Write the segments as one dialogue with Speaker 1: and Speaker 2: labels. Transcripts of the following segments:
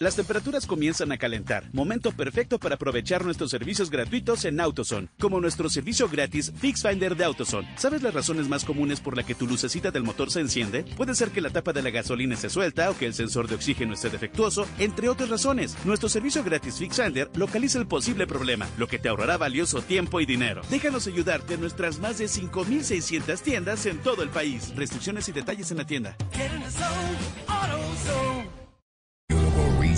Speaker 1: Las temperaturas comienzan a calentar. Momento perfecto para aprovechar nuestros servicios gratuitos en AutoZone, como nuestro servicio gratis Fix Finder de AutoZone. ¿Sabes las razones más comunes por la que tu lucecita del motor se enciende? Puede ser que la tapa de la gasolina se suelta o que el sensor de oxígeno esté defectuoso, entre otras razones. Nuestro servicio gratis Fix Finder localiza el posible problema, lo que te ahorrará valioso tiempo y dinero. Déjanos ayudarte en nuestras más de 5.600 tiendas en todo el país. Restricciones y detalles en la tienda.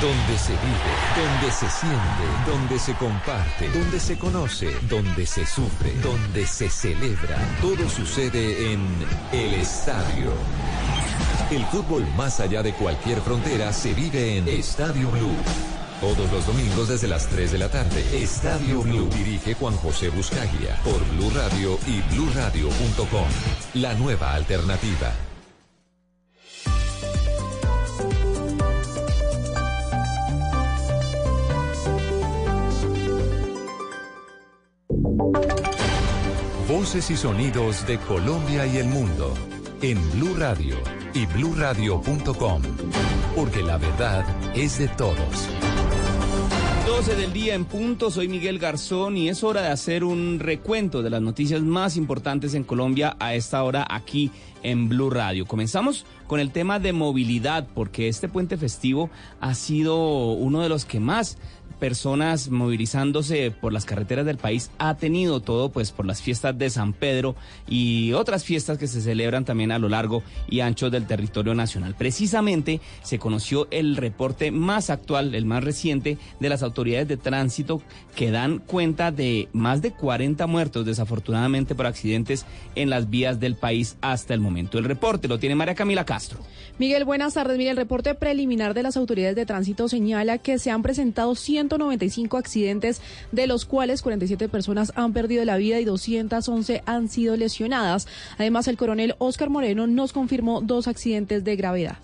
Speaker 2: Donde se vive, donde se siente, donde se comparte, donde se conoce, donde se sufre, donde se celebra. Todo sucede en El Estadio. El fútbol más allá de cualquier frontera se vive en Estadio Blue. Todos los domingos desde las 3 de la tarde. Estadio Blue. Dirige Juan José Buscaglia. Por Blue Radio y bluradio.com. La nueva alternativa. Y sonidos de Colombia y el mundo en Blue Radio y bluradio.com, porque la verdad es de todos.
Speaker 3: 12 del día en punto, soy Miguel Garzón y es hora de hacer un recuento de las noticias más importantes en Colombia a esta hora aquí en Blue Radio. Comenzamos con el tema de movilidad porque este puente festivo ha sido uno de los que más personas movilizándose por las carreteras del país ha tenido todo pues por las fiestas de San Pedro y otras fiestas que se celebran también a lo largo y ancho del territorio nacional. Precisamente se conoció el reporte más actual, el más reciente de las autoridades de tránsito que dan cuenta de más de 40 muertos desafortunadamente por accidentes en las vías del país hasta el momento. El reporte lo tiene María Camila Castro.
Speaker 4: Miguel, buenas tardes. Mire, el reporte preliminar de las autoridades de tránsito señala que se han presentado 195 accidentes, de los cuales 47 personas han perdido la vida y 211 han sido lesionadas. Además, el coronel Oscar Moreno nos confirmó dos accidentes de gravedad.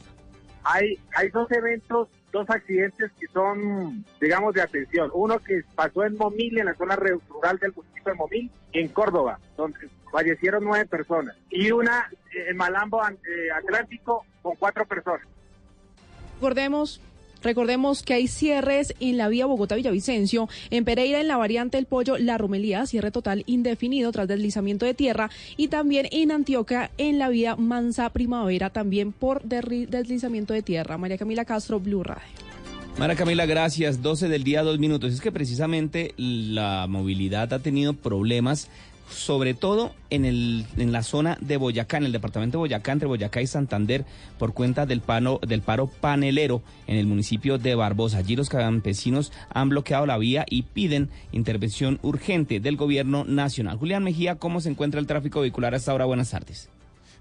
Speaker 5: Hay, hay dos eventos, dos accidentes que son, digamos, de atención. Uno que pasó en Momil, en la zona rural del municipio de Momil, en Córdoba, donde fallecieron nueve personas. Y una en Malambo eh, Atlántico con cuatro personas.
Speaker 4: Recordemos Recordemos que hay cierres en la vía Bogotá-Villavicencio, en Pereira en la variante El Pollo, La Romelía, cierre total indefinido tras deslizamiento de tierra y también en Antioquia en la vía Mansa Primavera, también por deslizamiento de tierra. María Camila Castro, Blue Radio.
Speaker 3: María Camila, gracias. 12 del día, dos minutos. Es que precisamente la movilidad ha tenido problemas sobre todo en, el, en la zona de Boyacá, en el departamento de Boyacá, entre Boyacá y Santander, por cuenta del, del paro panelero en el municipio de Barbosa. Allí los campesinos han bloqueado la vía y piden intervención urgente del gobierno nacional. Julián Mejía, ¿cómo se encuentra el tráfico vehicular hasta ahora? Buenas tardes.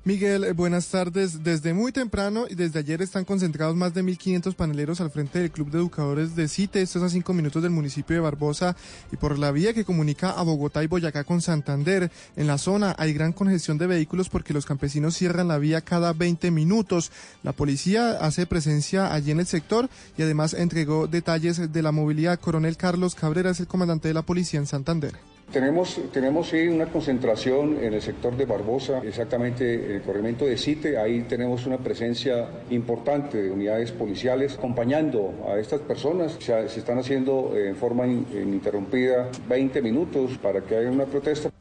Speaker 6: Miguel, eh, buenas tardes. Desde muy temprano y desde ayer están concentrados más de 1.500 paneleros al frente del Club de Educadores de CITE. Esto es a cinco minutos del municipio de Barbosa y por la vía que comunica a Bogotá y Boyacá con Santander. En la zona hay gran congestión de vehículos porque los campesinos cierran la vía cada 20 minutos. La policía hace presencia allí en el sector y además entregó detalles de la movilidad. Coronel Carlos Cabrera es el comandante de la policía en Santander.
Speaker 7: Tenemos, tenemos sí una concentración en el sector de Barbosa, exactamente en el corregimiento de Cite, ahí tenemos una presencia importante de unidades policiales acompañando a estas personas. Se, se están haciendo en forma ininterrumpida 20 minutos para que haya una protesta.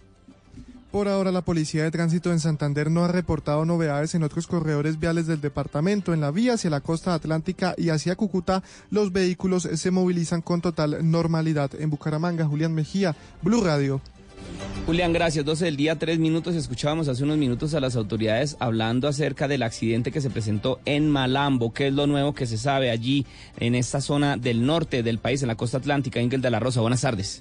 Speaker 6: Por ahora, la Policía de Tránsito en Santander no ha reportado novedades en otros corredores viales del departamento. En la vía hacia la costa atlántica y hacia Cúcuta, los vehículos se movilizan con total normalidad. En Bucaramanga, Julián Mejía, Blue Radio.
Speaker 3: Julián, gracias. 12 del día, tres minutos. Escuchábamos hace unos minutos a las autoridades hablando acerca del accidente que se presentó en Malambo. ¿Qué es lo nuevo que se sabe allí en esta zona del norte del país, en la costa atlántica? Ingel de la Rosa, buenas tardes.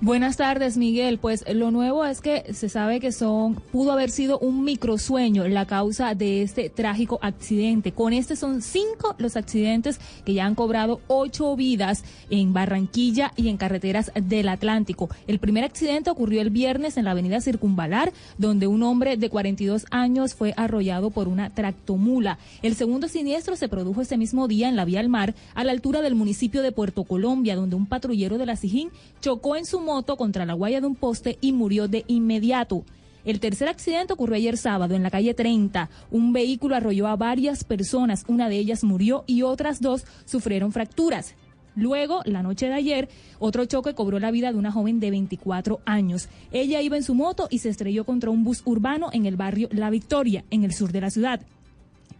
Speaker 8: Buenas tardes, Miguel. Pues lo nuevo es que se sabe que son pudo haber sido un microsueño la causa de este trágico accidente. Con este son cinco los accidentes que ya han cobrado ocho vidas en Barranquilla y en carreteras del Atlántico. El primer accidente ocurrió el viernes en la avenida Circunvalar, donde un hombre de 42 años fue arrollado por una tractomula. El segundo siniestro se produjo ese mismo día en la vía al mar, a la altura del municipio de Puerto Colombia, donde un patrullero de la Sijín chocó en su moto contra la guaya de un poste y murió de inmediato. El tercer accidente ocurrió ayer sábado en la calle 30. Un vehículo arrolló a varias personas, una de ellas murió y otras dos sufrieron fracturas. Luego, la noche de ayer, otro choque cobró la vida de una joven de 24 años. Ella iba en su moto y se estrelló contra un bus urbano en el barrio La Victoria, en el sur de la ciudad.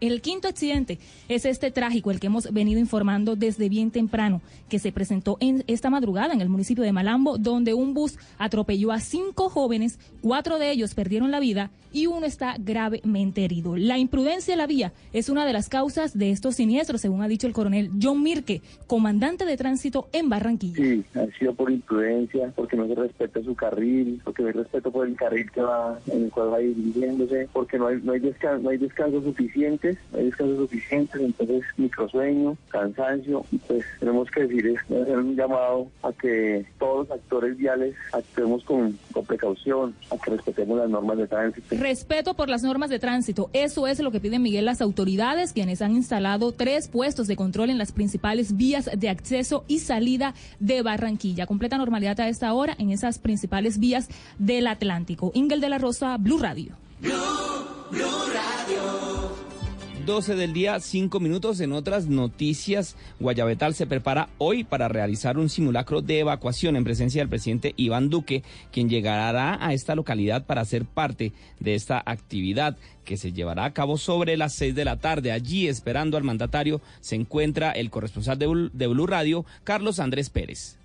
Speaker 8: El quinto accidente es este trágico, el que hemos venido informando desde bien temprano, que se presentó en esta madrugada en el municipio de Malambo, donde un bus atropelló a cinco jóvenes, cuatro de ellos perdieron la vida y uno está gravemente herido. La imprudencia de la vía es una de las causas de estos siniestros, según ha dicho el coronel John Mirke, comandante de tránsito en Barranquilla.
Speaker 9: Sí, ha sido por imprudencia, porque no se respeta su carril, porque no hay respeto por el carril que va, en el cual va dirigiéndose, porque no hay, no hay, descanso, no hay descanso suficiente no hay descanso suficiente, entonces microsueño, cansancio, y pues tenemos que decir, es hacer un llamado a que todos los actores viales actuemos con, con precaución, a que respetemos las normas de tránsito.
Speaker 8: Respeto por las normas de tránsito, eso es lo que piden Miguel las autoridades, quienes han instalado tres puestos de control en las principales vías de acceso y salida de Barranquilla. Completa normalidad a esta hora en esas principales vías del Atlántico. Ingel de la Rosa, Blue Radio.
Speaker 2: Blue, Blue Radio.
Speaker 3: 12 del día, 5 minutos. En otras noticias, Guayabetal se prepara hoy para realizar un simulacro de evacuación en presencia del presidente Iván Duque, quien llegará a esta localidad para ser parte de esta actividad que se llevará a cabo sobre las 6 de la tarde. Allí, esperando al mandatario, se encuentra el corresponsal de Blue Radio, Carlos Andrés Pérez.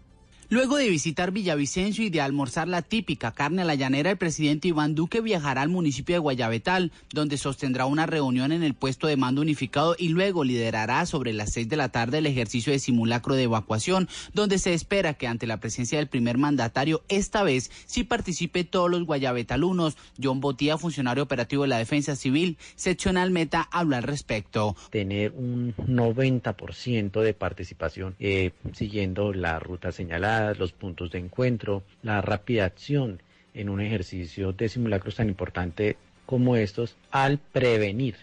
Speaker 1: Luego de visitar Villavicencio y de almorzar la típica carne a la llanera, el presidente Iván Duque viajará al municipio de Guayabetal, donde sostendrá una reunión en el puesto de mando unificado y luego liderará sobre las seis de la tarde el ejercicio de simulacro de evacuación, donde se espera que ante la presencia del primer mandatario, esta vez sí participe todos los guayabetalunos. John Botía, funcionario operativo de la Defensa Civil, seccional Meta, habla al respecto.
Speaker 10: Tener un 90% de participación eh, siguiendo la ruta señalada los puntos de encuentro, la rápida acción en un ejercicio de simulacros tan importante como estos al prevenir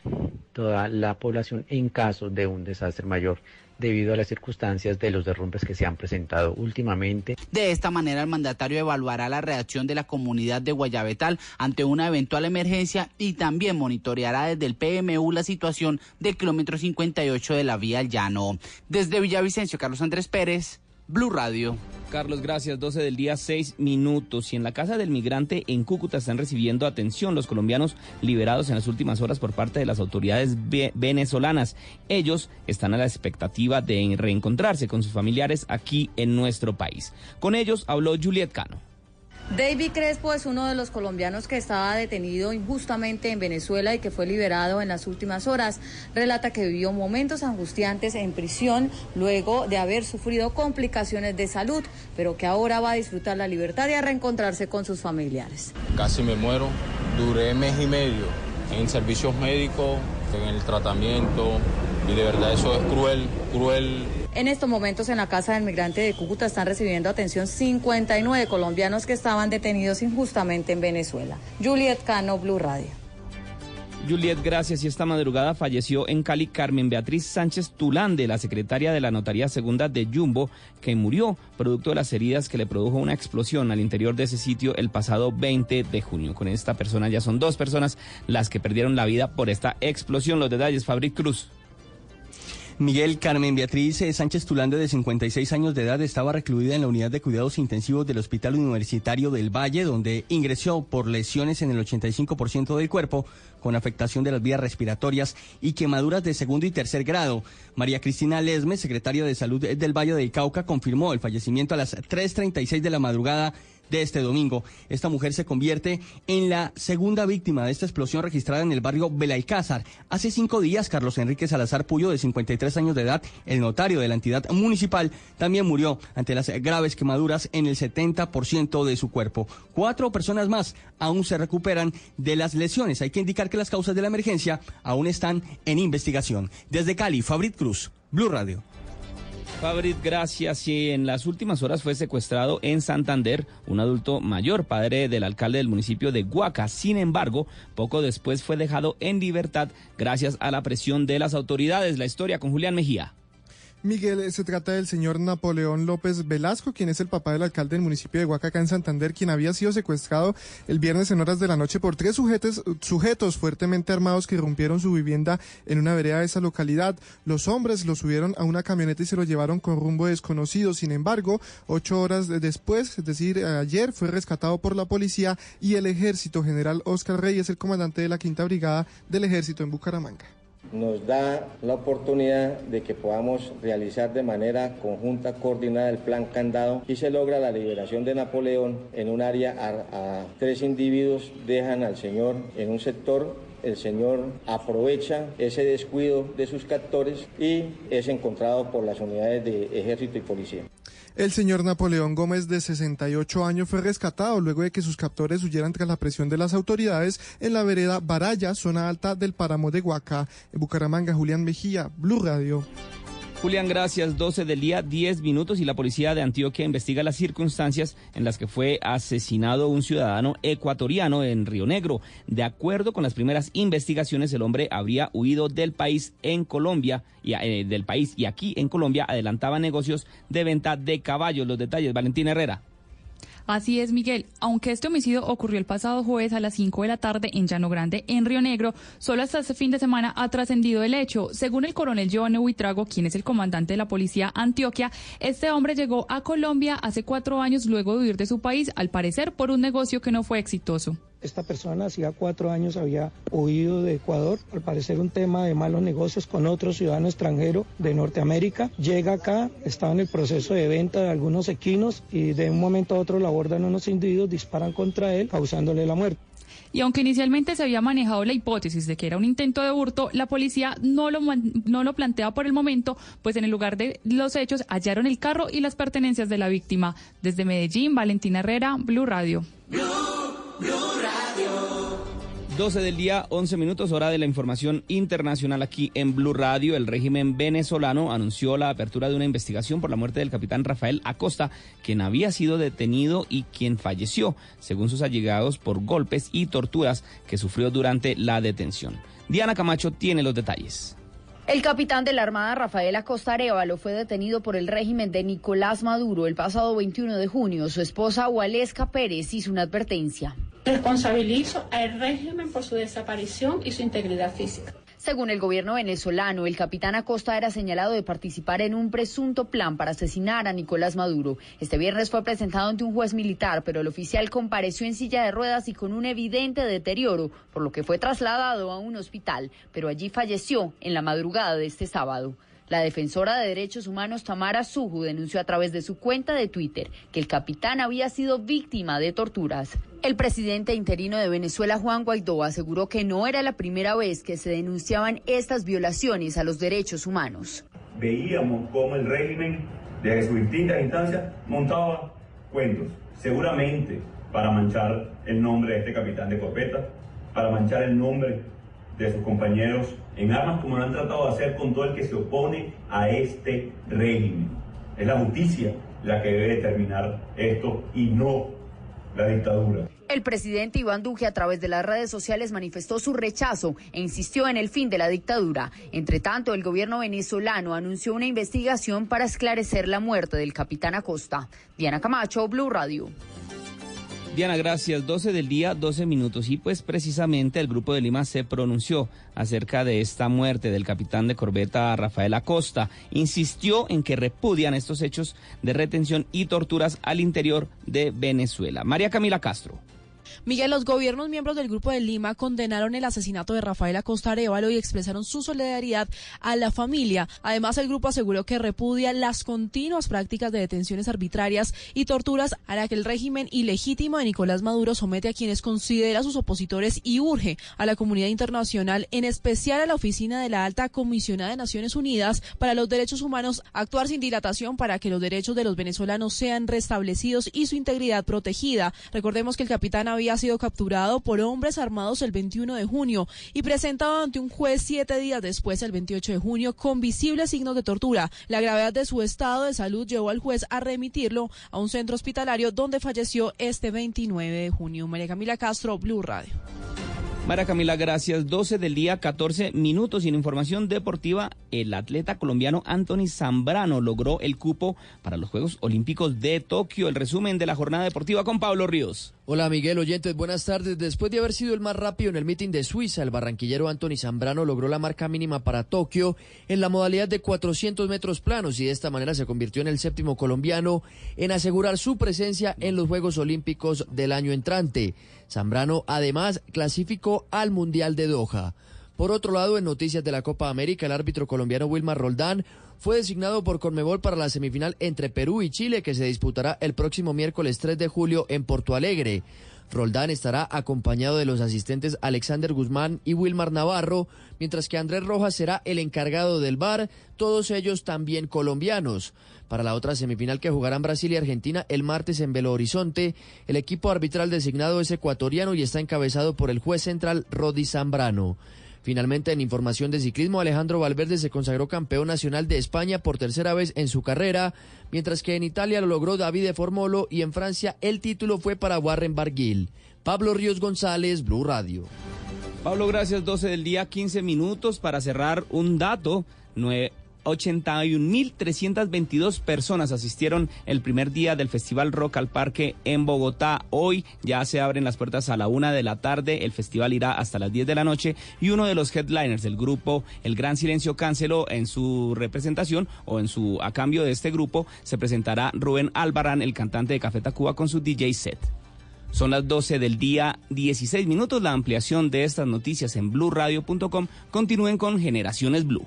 Speaker 10: toda la población en caso de un desastre mayor debido a las circunstancias de los derrumbes que se han presentado últimamente.
Speaker 1: De esta manera, el mandatario evaluará la reacción de la comunidad de Guayabetal ante una eventual emergencia y también monitoreará desde el PMU la situación del kilómetro 58 de la vía al llano. Desde Villavicencio, Carlos Andrés Pérez, Blue Radio.
Speaker 3: Carlos, gracias. 12 del día, 6 minutos. Y en la casa del migrante en Cúcuta están recibiendo atención los colombianos liberados en las últimas horas por parte de las autoridades venezolanas. Ellos están a la expectativa de reencontrarse con sus familiares aquí en nuestro país. Con ellos habló Juliet Cano.
Speaker 11: David Crespo es uno de los colombianos que estaba detenido injustamente en Venezuela y que fue liberado en las últimas horas. Relata que vivió momentos angustiantes en prisión luego de haber sufrido complicaciones de salud, pero que ahora va a disfrutar la libertad y a reencontrarse con sus familiares.
Speaker 12: Casi me muero, duré mes y medio en servicios médicos, en el tratamiento, y de verdad eso es cruel, cruel
Speaker 11: en estos momentos en la Casa del Migrante de Cúcuta están recibiendo atención 59 colombianos que estaban detenidos injustamente en Venezuela. Juliet Cano, Blue Radio.
Speaker 3: Juliet, gracias. Y esta madrugada falleció en Cali Carmen Beatriz Sánchez Tulande, la secretaria de la Notaría Segunda de Jumbo, que murió producto de las heridas que le produjo una explosión al interior de ese sitio el pasado 20 de junio. Con esta persona ya son dos personas las que perdieron la vida por esta explosión. Los detalles, Fabric Cruz.
Speaker 13: Miguel Carmen Beatriz Sánchez Tulande, de 56 años de edad, estaba recluida en la unidad de cuidados intensivos del Hospital Universitario del Valle, donde ingresó por lesiones en el 85% del cuerpo, con afectación de las vías respiratorias y quemaduras de segundo y tercer grado. María Cristina Lesme, secretaria de Salud del Valle del Cauca, confirmó el fallecimiento a las 3.36 de la madrugada de este domingo. Esta mujer se convierte en la segunda víctima de esta explosión registrada en el barrio Belalcázar. Hace cinco días, Carlos Enrique Salazar Puyo, de 53 años de edad, el notario de la entidad municipal, también murió ante las graves quemaduras en el 70% de su cuerpo. Cuatro personas más aún se recuperan de las lesiones. Hay que indicar que las causas de la emergencia aún están en investigación. Desde Cali, Fabrit Cruz, Blue Radio.
Speaker 3: Fabrit, gracias. Y en las últimas horas fue secuestrado en Santander un adulto mayor, padre del alcalde del municipio de Huaca. Sin embargo, poco después fue dejado en libertad gracias a la presión de las autoridades. La historia con Julián Mejía.
Speaker 6: Miguel, se trata del señor Napoleón López Velasco, quien es el papá del alcalde del municipio de Huaca, en Santander, quien había sido secuestrado el viernes en horas de la noche por tres sujetos, sujetos fuertemente armados que irrumpieron su vivienda en una vereda de esa localidad. Los hombres lo subieron a una camioneta y se lo llevaron con rumbo desconocido. Sin embargo, ocho horas después, es decir, ayer, fue rescatado por la policía y el ejército. General Oscar Reyes, el comandante de la Quinta Brigada del Ejército en Bucaramanga
Speaker 14: nos da la oportunidad de que podamos realizar de manera conjunta, coordinada el plan candado y se logra la liberación de Napoleón en un área a, tres individuos, dejan al señor en un sector el señor aprovecha ese descuido de sus captores y es encontrado por las unidades de ejército y policía.
Speaker 6: El señor Napoleón Gómez, de 68 años, fue rescatado luego de que sus captores huyeran tras la presión de las autoridades en la vereda Baraya, zona alta del páramo de Huaca. En Bucaramanga, Julián Mejía, Blue Radio.
Speaker 3: Julián, gracias. 12 del día, 10 minutos y la policía de Antioquia investiga las circunstancias en las que fue asesinado un ciudadano ecuatoriano en Río Negro. De acuerdo con las primeras investigaciones, el hombre habría huido del país en Colombia y eh, del país y aquí en Colombia adelantaba negocios de venta de caballos. Los detalles, Valentín Herrera.
Speaker 15: Así es, Miguel. Aunque este homicidio ocurrió el pasado jueves a las 5 de la tarde en Llano Grande, en Río Negro, solo hasta este fin de semana ha trascendido el hecho. Según el coronel Giovanni Huitrago, quien es el comandante de la policía Antioquia, este hombre llegó a Colombia hace cuatro años luego de huir de su país, al parecer por un negocio que no fue exitoso.
Speaker 16: Esta persona hacía cuatro años había huido de Ecuador, al parecer un tema de malos negocios con otro ciudadano extranjero de Norteamérica. Llega acá, estaba en el proceso de venta de algunos equinos y de un momento a otro lo abordan unos individuos, disparan contra él, causándole la muerte.
Speaker 15: Y aunque inicialmente se había manejado la hipótesis de que era un intento de hurto, la policía no lo, no lo plantea por el momento, pues en el lugar de los hechos hallaron el carro y las pertenencias de la víctima. Desde Medellín, Valentina Herrera, Blue Radio.
Speaker 3: 12 del día, 11 minutos, hora de la información internacional aquí en Blue Radio. El régimen venezolano anunció la apertura de una investigación por la muerte del capitán Rafael Acosta, quien había sido detenido y quien falleció, según sus allegados, por golpes y torturas que sufrió durante la detención. Diana Camacho tiene los detalles.
Speaker 17: El capitán de la Armada Rafael Acosta Arevalo fue detenido por el régimen de Nicolás Maduro el pasado 21 de junio. Su esposa Waleska Pérez hizo una advertencia.
Speaker 18: Responsabilizo al régimen por su desaparición y su integridad física.
Speaker 17: Según el gobierno venezolano, el capitán Acosta era señalado de participar en un presunto plan para asesinar a Nicolás Maduro. Este viernes fue presentado ante un juez militar, pero el oficial compareció en silla de ruedas y con un evidente deterioro, por lo que fue trasladado a un hospital, pero allí falleció en la madrugada de este sábado. La defensora de derechos humanos Tamara Suju denunció a través de su cuenta de Twitter que el capitán había sido víctima de torturas. El presidente interino de Venezuela, Juan Guaidó, aseguró que no era la primera vez que se denunciaban estas violaciones a los derechos humanos.
Speaker 19: Veíamos cómo el régimen, desde sus distintas instancias, montaba cuentos, seguramente para manchar el nombre de este capitán de corpeta, para manchar el nombre de sus compañeros en armas como lo han tratado de hacer con todo el que se opone a este régimen. Es la justicia la que debe determinar esto y no la dictadura.
Speaker 17: El presidente Iván Duque a través de las redes sociales manifestó su rechazo e insistió en el fin de la dictadura. Entre tanto, el gobierno venezolano anunció una investigación para esclarecer la muerte del capitán Acosta. Diana Camacho, Blue Radio.
Speaker 3: Diana, gracias. 12 del día, 12 minutos. Y pues precisamente el Grupo de Lima se pronunció acerca de esta muerte del capitán de corbeta Rafael Acosta. Insistió en que repudian estos hechos de retención y torturas al interior de Venezuela. María Camila Castro.
Speaker 20: Miguel, los gobiernos miembros del Grupo de Lima condenaron el asesinato de Rafael Acosta Arevalo y expresaron su solidaridad a la familia. Además, el grupo aseguró que repudia las continuas prácticas de detenciones arbitrarias y torturas a la que el régimen ilegítimo de Nicolás Maduro somete a quienes considera sus opositores y urge a la comunidad internacional, en especial a la oficina de la Alta Comisionada de Naciones Unidas para los Derechos Humanos, actuar sin dilatación para que los derechos de los venezolanos sean restablecidos y su integridad protegida. Recordemos que el capitán había ha sido capturado por hombres armados el 21 de junio y presentado ante un juez siete días después, el 28 de junio, con visibles signos de tortura. La gravedad de su estado de salud llevó al juez a remitirlo a un centro hospitalario donde falleció este 29 de junio. María Camila Castro, Blue Radio.
Speaker 3: María Camila, gracias. 12 del día, 14 minutos. Y en información deportiva, el atleta colombiano Anthony Zambrano logró el cupo para los Juegos Olímpicos de Tokio. El resumen de la jornada deportiva con Pablo Ríos.
Speaker 21: Hola Miguel Oyentes, buenas tardes. Después de haber sido el más rápido en el meeting de Suiza, el barranquillero Anthony Zambrano logró la marca mínima para Tokio en la modalidad de 400 metros planos y de esta manera se convirtió en el séptimo colombiano en asegurar su presencia en los Juegos Olímpicos del año entrante. Zambrano además clasificó al Mundial de Doha. Por otro lado, en noticias de la Copa América, el árbitro colombiano Wilmar Roldán fue designado por Conmebol para la semifinal entre Perú y Chile que se disputará el próximo miércoles 3 de julio en Porto Alegre. Roldán estará acompañado de los asistentes Alexander Guzmán y Wilmar Navarro, mientras que Andrés Rojas será el encargado del bar, todos ellos también colombianos. Para la otra semifinal que jugarán Brasil y Argentina el martes en Belo Horizonte, el equipo arbitral designado es ecuatoriano y está encabezado por el juez central Rodi Zambrano. Finalmente, en información de ciclismo, Alejandro Valverde se consagró campeón nacional de España por tercera vez en su carrera, mientras que en Italia lo logró Davide Formolo y en Francia el título fue para Warren Barguil. Pablo Ríos González, Blue Radio.
Speaker 3: Pablo, gracias. 12 del día, 15 minutos para cerrar un dato. 81.322 personas asistieron el primer día del Festival Rock al Parque en Bogotá. Hoy ya se abren las puertas a la una de la tarde. El festival irá hasta las 10 de la noche y uno de los headliners del grupo El Gran Silencio canceló en su representación o en su a cambio de este grupo se presentará Rubén Albarán, el cantante de Café Tacuba con su DJ set. Son las 12 del día 16 minutos. La ampliación de estas noticias en blurradio.com. Continúen con Generaciones Blue.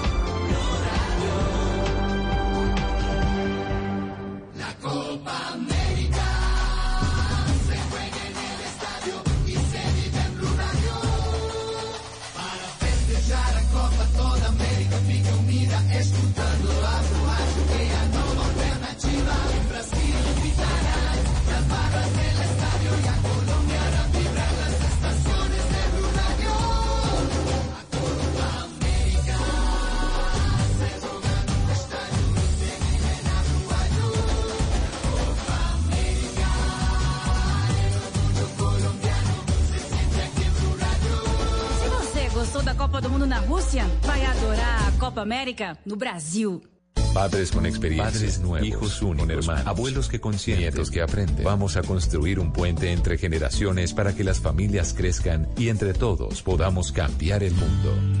Speaker 22: Rússia, vai adorar a Copa América no Brasil.
Speaker 2: Padres con experiencia, padres nuevos, hijos únicos, hermanos, abuelos que consienten, nietos que aprenden. Vamos a construir un puente entre generaciones para que las familias crezcan y entre todos podamos cambiar el mundo.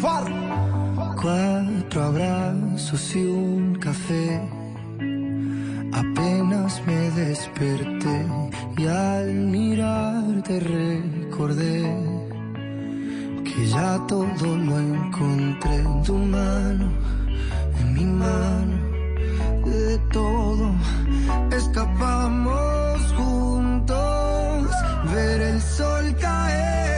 Speaker 23: Cuatro abrazos y un café. Apenas me desperté y al mirarte recordé que ya todo lo encontré en tu mano, en mi mano, de todo escapamos juntos, ver el sol caer.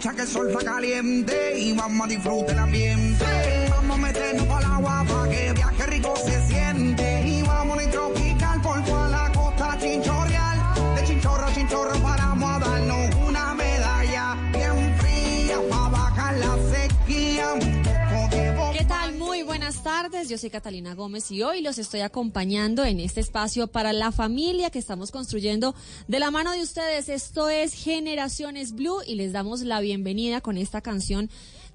Speaker 24: Aprovecha que el sol está caliente y vamos a disfrutar el ambiente. Vamos a meternos el agua para que
Speaker 25: Yo soy Catalina Gómez y hoy los estoy acompañando en este espacio para la familia que estamos construyendo de la mano de ustedes. Esto es Generaciones Blue y les damos la bienvenida con esta canción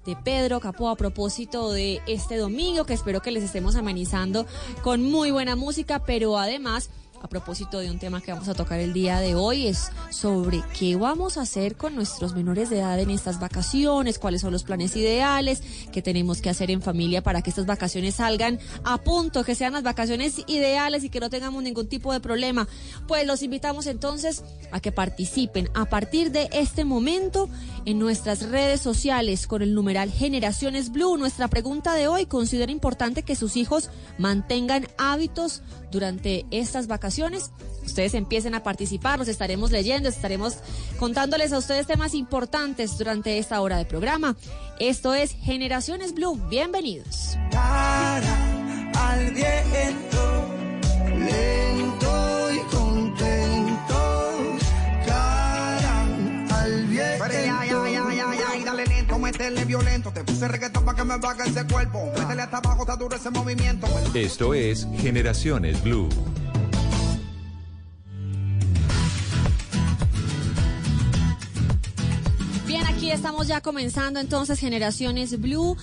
Speaker 25: de Pedro Capó a propósito de este domingo que espero que les estemos amenizando con muy buena música, pero además a propósito de un tema que vamos a tocar el día de hoy es sobre qué vamos a hacer con nuestros menores de edad en estas vacaciones, cuáles son los planes ideales, qué tenemos que hacer en familia para que estas vacaciones salgan a punto, que sean las vacaciones ideales y que no tengamos ningún tipo de problema. Pues los invitamos entonces a que participen a partir de este momento en nuestras redes sociales con el numeral Generaciones Blue. Nuestra pregunta de hoy, ¿considera importante que sus hijos mantengan hábitos durante estas vacaciones? Ustedes empiecen a participar, los estaremos leyendo, estaremos contándoles a ustedes temas importantes durante esta hora de programa. Esto es Generaciones Blue. Bienvenidos.
Speaker 24: cara al viento, lento y contento, cara al viento. Métele violento, te puse reggaetón para que me baje ese cuerpo, métele hasta abajo, está duro ese movimiento.
Speaker 2: Esto es Generaciones Blue.
Speaker 25: Aquí estamos ya comenzando entonces Generaciones Blue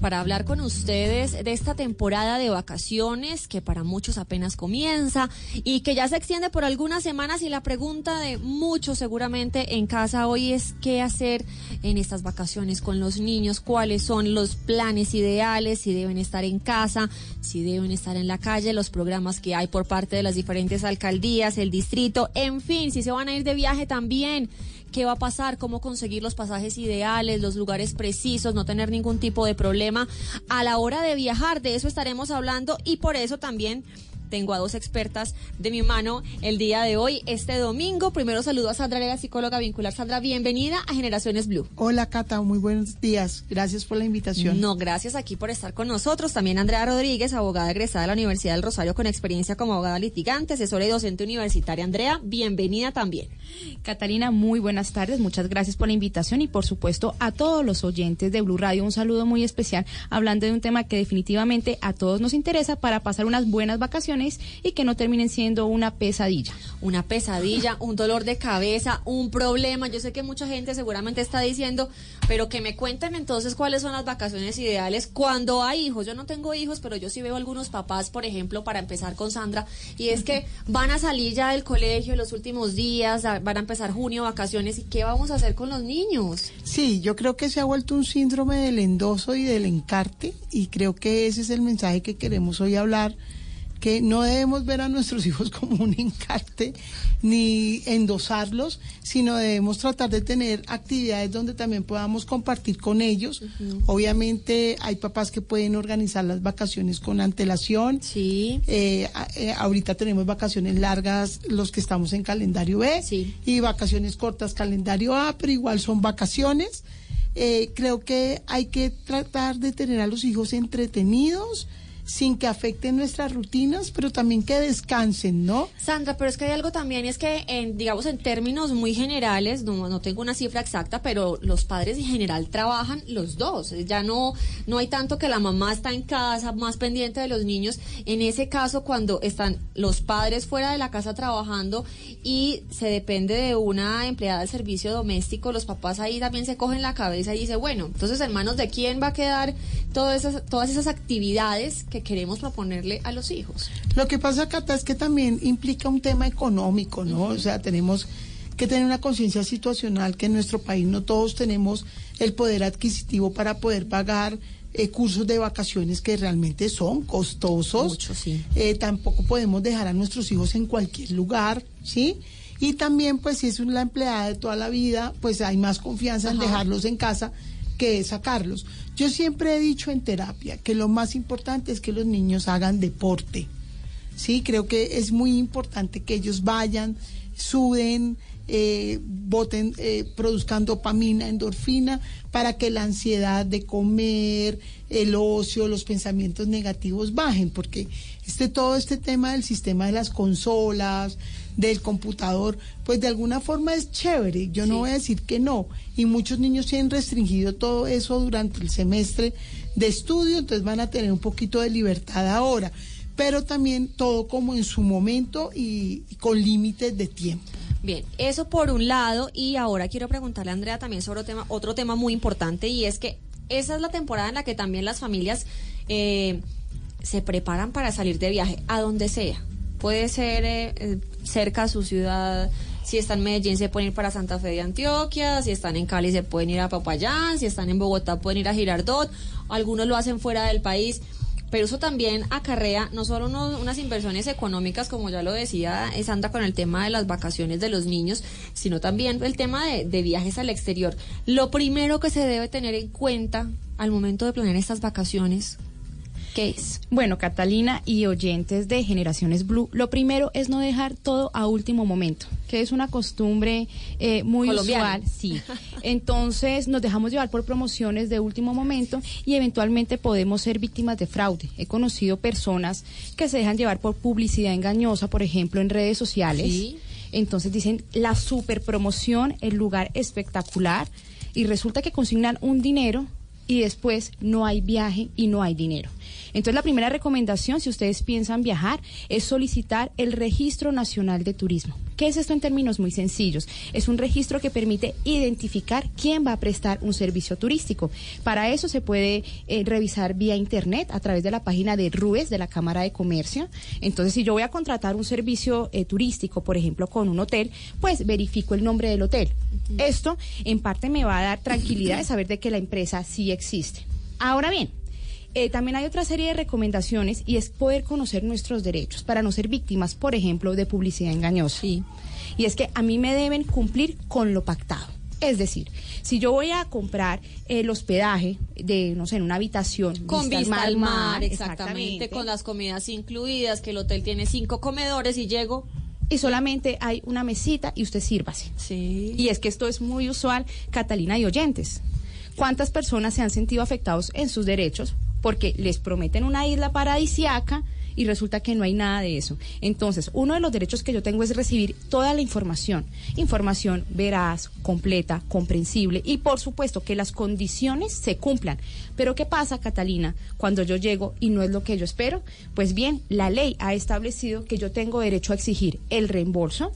Speaker 25: para hablar con ustedes de esta temporada de vacaciones que para muchos apenas comienza y que ya se extiende por algunas semanas y la pregunta de muchos seguramente en casa hoy es qué hacer en estas vacaciones con los niños, cuáles son los planes ideales, si deben estar en casa, si deben estar en la calle, los programas que hay por parte de las diferentes alcaldías, el distrito, en fin, si se van a ir de viaje también qué va a pasar, cómo conseguir los pasajes ideales, los lugares precisos, no tener ningún tipo de problema a la hora de viajar. De eso estaremos hablando y por eso también tengo a dos expertas de mi mano el día de hoy, este domingo. Primero saludo a Sandra Lega, psicóloga vincular. Sandra, bienvenida a Generaciones Blue.
Speaker 26: Hola Cata, muy buenos días. Gracias por la invitación.
Speaker 25: No, gracias aquí por estar con nosotros. También Andrea Rodríguez, abogada egresada de la Universidad del Rosario con experiencia como abogada litigante, asesora y docente universitaria. Andrea, bienvenida también.
Speaker 27: Catalina, muy buenas tardes. Muchas gracias por la invitación y por supuesto a todos los oyentes de Blue Radio un saludo muy especial hablando de un tema que definitivamente a todos nos interesa para pasar unas buenas vacaciones y que no terminen siendo una pesadilla.
Speaker 25: Una pesadilla, un dolor de cabeza, un problema. Yo sé que mucha gente seguramente está diciendo, pero que me cuenten entonces cuáles son las vacaciones ideales cuando hay hijos. Yo no tengo hijos, pero yo sí veo algunos papás, por ejemplo, para empezar con Sandra, y es que van a salir ya del colegio en los últimos días, van a empezar junio, vacaciones, ¿y qué vamos a hacer con los niños?
Speaker 26: Sí, yo creo que se ha vuelto un síndrome del endoso y del encarte y creo que ese es el mensaje que queremos hoy hablar, que no debemos ver a nuestros hijos como un encarte ni endosarlos, sino debemos tratar de tener actividades donde también podamos compartir con ellos. Obviamente hay papás que pueden organizar las vacaciones con antelación.
Speaker 25: Sí.
Speaker 26: Eh, eh, ahorita tenemos vacaciones largas los que estamos en calendario B y vacaciones cortas calendario A, pero igual son vacaciones. Eh, creo que hay que tratar de tener a los hijos entretenidos sin que afecten nuestras rutinas, pero también que descansen, ¿no?
Speaker 25: Sandra, pero es que hay algo también, es que, en, digamos, en términos muy generales, no, no tengo una cifra exacta, pero los padres en general trabajan los dos. Ya no, no hay tanto que la mamá está en casa, más pendiente de los niños. En ese caso, cuando están los padres fuera de la casa trabajando y se depende de una empleada del servicio doméstico, los papás ahí también se cogen la cabeza y dicen, bueno, entonces, en manos de quién va a quedar todas esas, todas esas actividades que queremos proponerle a los hijos.
Speaker 26: Lo que pasa, Cata, es que también implica un tema económico, ¿no? O sea, tenemos que tener una conciencia situacional que en nuestro país no todos tenemos el poder adquisitivo para poder pagar eh, cursos de vacaciones que realmente son costosos.
Speaker 25: Mucho, sí.
Speaker 26: Eh, tampoco podemos dejar a nuestros hijos en cualquier lugar, ¿sí? Y también, pues, si es una empleada de toda la vida, pues hay más confianza en dejarlos en casa que sacarlos. Yo siempre he dicho en terapia que lo más importante es que los niños hagan deporte. Sí, creo que es muy importante que ellos vayan, suden, eh, boten, eh, produzcan dopamina, endorfina, para que la ansiedad de comer, el ocio, los pensamientos negativos bajen, porque este todo este tema del sistema de las consolas, del computador, pues de alguna forma es chévere, yo no voy a decir que no, y muchos niños tienen restringido todo eso durante el semestre de estudio, entonces van a tener un poquito de libertad ahora, pero también todo como en su momento y, y con límites de tiempo.
Speaker 25: Bien, eso por un lado y ahora quiero preguntarle a Andrea también sobre otro tema, otro tema muy importante y es que esa es la temporada en la que también las familias eh, se preparan para salir de viaje a donde sea. Puede ser eh, eh, cerca a su ciudad, si están en Medellín se pueden ir para Santa Fe de Antioquia, si están en Cali se pueden ir a Popayán, si están en Bogotá pueden ir a Girardot, algunos lo hacen fuera del país. Pero eso también acarrea no solo uno- unas inversiones económicas, como ya lo decía Sandra con el tema de las vacaciones de los niños, sino también el tema de, de viajes al exterior. Lo primero que se debe tener en cuenta al momento de planear estas vacaciones, ¿qué es?
Speaker 27: Bueno, Catalina y oyentes de Generaciones Blue, lo primero es no dejar todo a último momento, que es una costumbre eh, muy
Speaker 25: Colombiana.
Speaker 27: usual, sí. Entonces nos dejamos llevar por promociones de último momento y eventualmente podemos ser víctimas de fraude. He conocido personas que se dejan llevar por publicidad engañosa, por ejemplo, en redes sociales.
Speaker 25: Sí.
Speaker 27: Entonces dicen la super promoción, el lugar espectacular y resulta que consignan un dinero y después no hay viaje y no hay dinero. Entonces la primera recomendación, si ustedes piensan viajar, es solicitar el Registro Nacional de Turismo. ¿Qué es esto en términos muy sencillos? Es un registro que permite identificar quién va a prestar un servicio turístico. Para eso se puede eh, revisar vía internet a través de la página de RUES de la Cámara de Comercio. Entonces, si yo voy a contratar un servicio eh, turístico, por ejemplo, con un hotel, pues verifico el nombre del hotel. Esto en parte me va a dar tranquilidad de saber de que la empresa sí existe. Ahora bien, eh, también hay otra serie de recomendaciones y es poder conocer nuestros derechos para no ser víctimas, por ejemplo, de publicidad engañosa. Y es que a mí me deben cumplir con lo pactado. Es decir, si yo voy a comprar el hospedaje de, no sé, en una habitación
Speaker 25: Con vista al mar, exactamente,
Speaker 27: exactamente,
Speaker 25: con las comidas incluidas, que el hotel tiene cinco comedores y llego.
Speaker 27: y solamente hay una mesita y usted sírvase.
Speaker 25: Sí.
Speaker 27: Y es que esto es muy usual, Catalina y oyentes. ¿Cuántas personas se han sentido afectados en sus derechos porque les prometen una isla paradisiaca y resulta que no hay nada de eso? Entonces, uno de los derechos que yo tengo es recibir toda la información, información veraz, completa, comprensible y por supuesto que las condiciones se cumplan. Pero ¿qué pasa, Catalina, cuando yo llego y no es lo que yo espero? Pues bien, la ley ha establecido que yo tengo derecho a exigir el reembolso,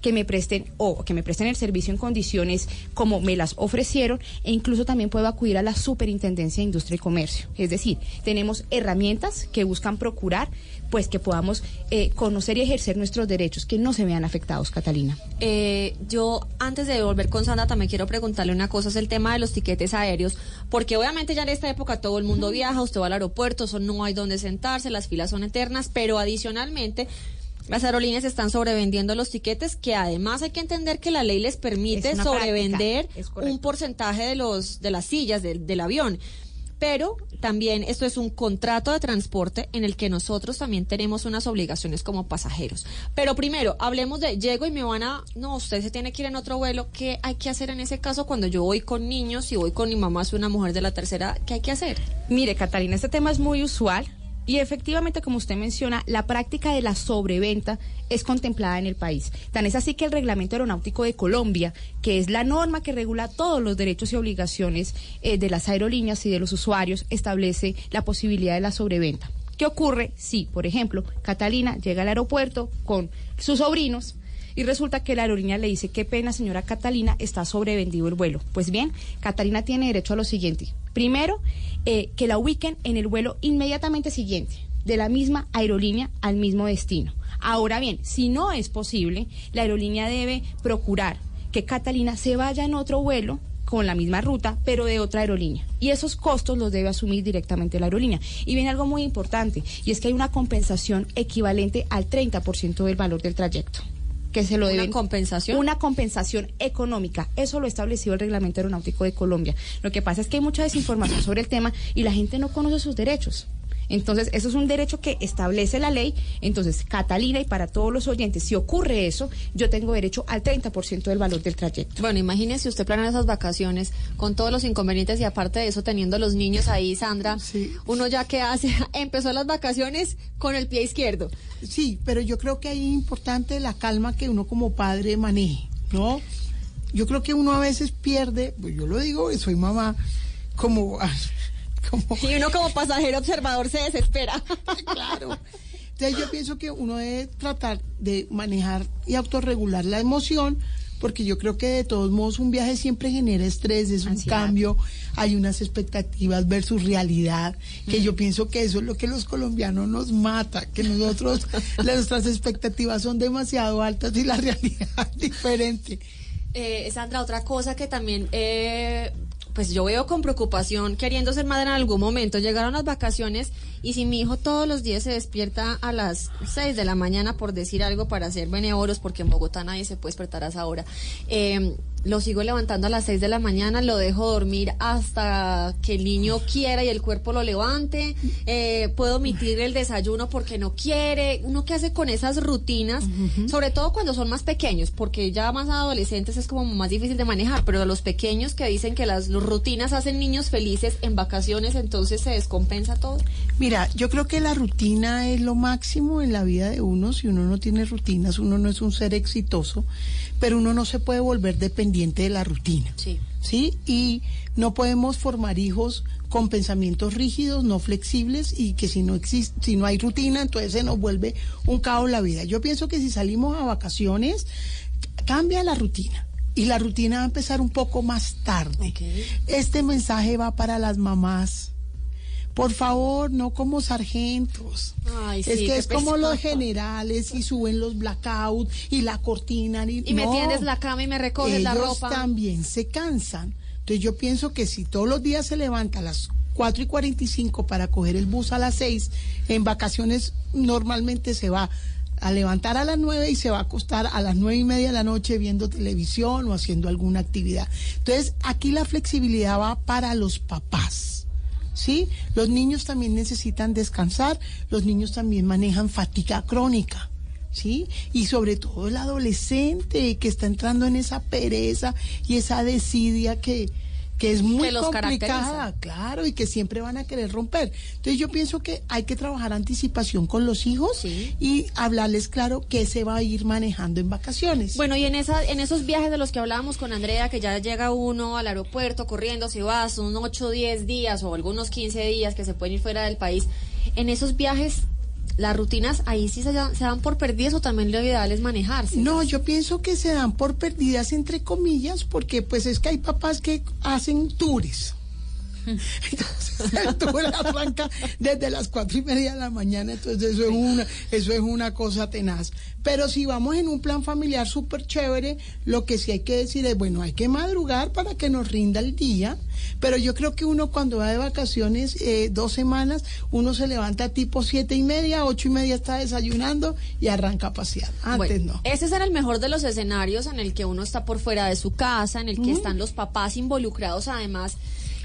Speaker 27: que me presten o que me presten el servicio en condiciones como me las ofrecieron e incluso también puedo acudir a la Superintendencia de Industria y Comercio. Es decir, tenemos herramientas que buscan procurar pues que podamos eh, conocer y ejercer nuestros derechos, que no se vean afectados, Catalina.
Speaker 25: Eh, yo, antes de volver con Sandra, también quiero preguntarle una cosa, es el tema de los tiquetes aéreos, porque obviamente ya en esta época todo el mundo viaja, usted va al aeropuerto, eso no hay donde sentarse, las filas son eternas, pero adicionalmente... Las aerolíneas están sobrevendiendo los tiquetes, que además hay que entender que la ley les permite sobrevender un porcentaje de los de las sillas del, del avión. Pero también esto es un contrato de transporte en el que nosotros también tenemos unas obligaciones como pasajeros. Pero primero, hablemos de llego y me van a, no, usted se tiene que ir en otro vuelo. ¿Qué hay que hacer en ese caso cuando yo voy con niños y voy con mi mamá, soy una mujer de la tercera? ¿Qué hay que hacer?
Speaker 27: Mire, Catalina, este tema es muy usual y efectivamente, como usted menciona, la práctica de la sobreventa es contemplada en el país. Tan es así que el Reglamento Aeronáutico de Colombia, que es la norma que regula todos los derechos y obligaciones eh, de las aerolíneas y de los usuarios, establece la posibilidad de la sobreventa. ¿Qué ocurre si, por ejemplo, Catalina llega al aeropuerto con sus sobrinos? Y resulta que la aerolínea le dice, qué pena señora Catalina, está sobrevendido el vuelo. Pues bien, Catalina tiene derecho a lo siguiente. Primero, eh, que la ubiquen en el vuelo inmediatamente siguiente, de la misma aerolínea al mismo destino. Ahora bien, si no es posible, la aerolínea debe procurar que Catalina se vaya en otro vuelo con la misma ruta, pero de otra aerolínea. Y esos costos los debe asumir directamente la aerolínea. Y viene algo muy importante, y es que hay una compensación equivalente al 30% del valor del trayecto que se lo
Speaker 25: ¿Una
Speaker 27: deben
Speaker 25: compensación?
Speaker 27: una compensación económica. Eso lo estableció el reglamento aeronáutico de Colombia. Lo que pasa es que hay mucha desinformación sobre el tema y la gente no conoce sus derechos Entonces, eso es un derecho que establece la ley. Entonces, Catalina, y para todos los oyentes, si ocurre eso, yo tengo derecho al 30% del valor del trayecto.
Speaker 25: Bueno, imagínese usted planea esas vacaciones con todos los inconvenientes y aparte de eso teniendo los niños ahí, Sandra, uno ya que hace, empezó las vacaciones con el pie izquierdo.
Speaker 26: Sí, pero yo creo que ahí es importante la calma que uno como padre maneje, ¿no? Yo creo que uno a veces pierde, pues yo lo digo, soy mamá, como... como
Speaker 25: Y uno como pasajero observador se desespera.
Speaker 26: claro. Entonces yo pienso que uno debe tratar de manejar y autorregular la emoción, porque yo creo que de todos modos un viaje siempre genera estrés, es un cambio, hay unas expectativas versus realidad, que yo pienso que eso es lo que los colombianos nos mata, que nosotros nuestras expectativas son demasiado altas y la realidad es diferente.
Speaker 25: Eh, Sandra, otra cosa que también eh, pues yo veo con preocupación queriendo ser madre en algún momento. Llegaron las vacaciones y si mi hijo todos los días se despierta a las 6 de la mañana por decir algo para hacer benevoros, porque en Bogotá nadie se puede despertar a esa hora, eh, lo sigo levantando a las 6 de la mañana, lo dejo dormir hasta que el niño quiera y el cuerpo lo levante, eh, puedo omitir el desayuno porque no quiere, uno que hace con esas rutinas, sobre todo cuando son más pequeños, porque ya más adolescentes es como más difícil de manejar, pero los pequeños que dicen que las rutinas hacen niños felices en vacaciones, entonces se descompensa todo.
Speaker 26: Mira, yo creo que la rutina es lo máximo en la vida de uno, si uno no tiene rutinas, uno no es un ser exitoso, pero uno no se puede volver dependiente de la rutina.
Speaker 25: Sí.
Speaker 26: ¿Sí? Y no podemos formar hijos con pensamientos rígidos, no flexibles y que si no existe, si no hay rutina, entonces se nos vuelve un caos la vida. Yo pienso que si salimos a vacaciones, cambia la rutina. Y la rutina va a empezar un poco más tarde. Este mensaje va para las mamás. Por favor, no como sargentos.
Speaker 25: Ay,
Speaker 26: es
Speaker 25: sí,
Speaker 26: que
Speaker 25: qué
Speaker 26: es como los generales y suben los blackouts y la cortina. Y,
Speaker 25: Y me
Speaker 26: no.
Speaker 25: tiendes la cama y me recoges la ropa.
Speaker 26: también se cansan. Entonces yo pienso que si todos los días se levanta a las 4 y 45 para coger el bus a las 6, en vacaciones normalmente se va a levantar a las 9 y se va a acostar a las 9 y media de la noche viendo televisión o haciendo alguna actividad. Entonces aquí la flexibilidad va para los papás. ¿Sí? Los niños también necesitan descansar, los niños también manejan fatiga crónica. ¿sí? Y sobre todo el adolescente que está entrando en esa pereza y esa desidia que, que es muy
Speaker 25: Que los
Speaker 26: complicada, claro, y que siempre van a querer romper. Entonces yo pienso que hay que trabajar anticipación con los hijos y hablarles claro qué se va a ir manejando en vacaciones.
Speaker 25: Bueno, y en esa, en esos viajes de los que hablábamos con Andrea, que ya llega uno al aeropuerto corriendo, se va, son 8 o 10 días o algunos 15 días que se pueden ir fuera del país. En esos viajes, las rutinas ahí sí se, se dan por perdidas o también lo ideal es manejarse.
Speaker 26: No, yo pienso que se dan por perdidas entre comillas, porque pues es que hay papás que hacen tours. Entonces el arranca desde las cuatro y media de la mañana, entonces eso es una, eso es una cosa tenaz. Pero si vamos en un plan familiar súper chévere, lo que sí hay que decir es, bueno, hay que madrugar para que nos rinda el día, pero yo creo que uno cuando va de vacaciones eh, dos semanas, uno se levanta tipo siete y media, ocho y media está desayunando y arranca a pasear. Antes
Speaker 25: Bueno,
Speaker 26: no.
Speaker 25: Ese será el mejor de los escenarios en el que uno está por fuera de su casa, en el que están los papás involucrados además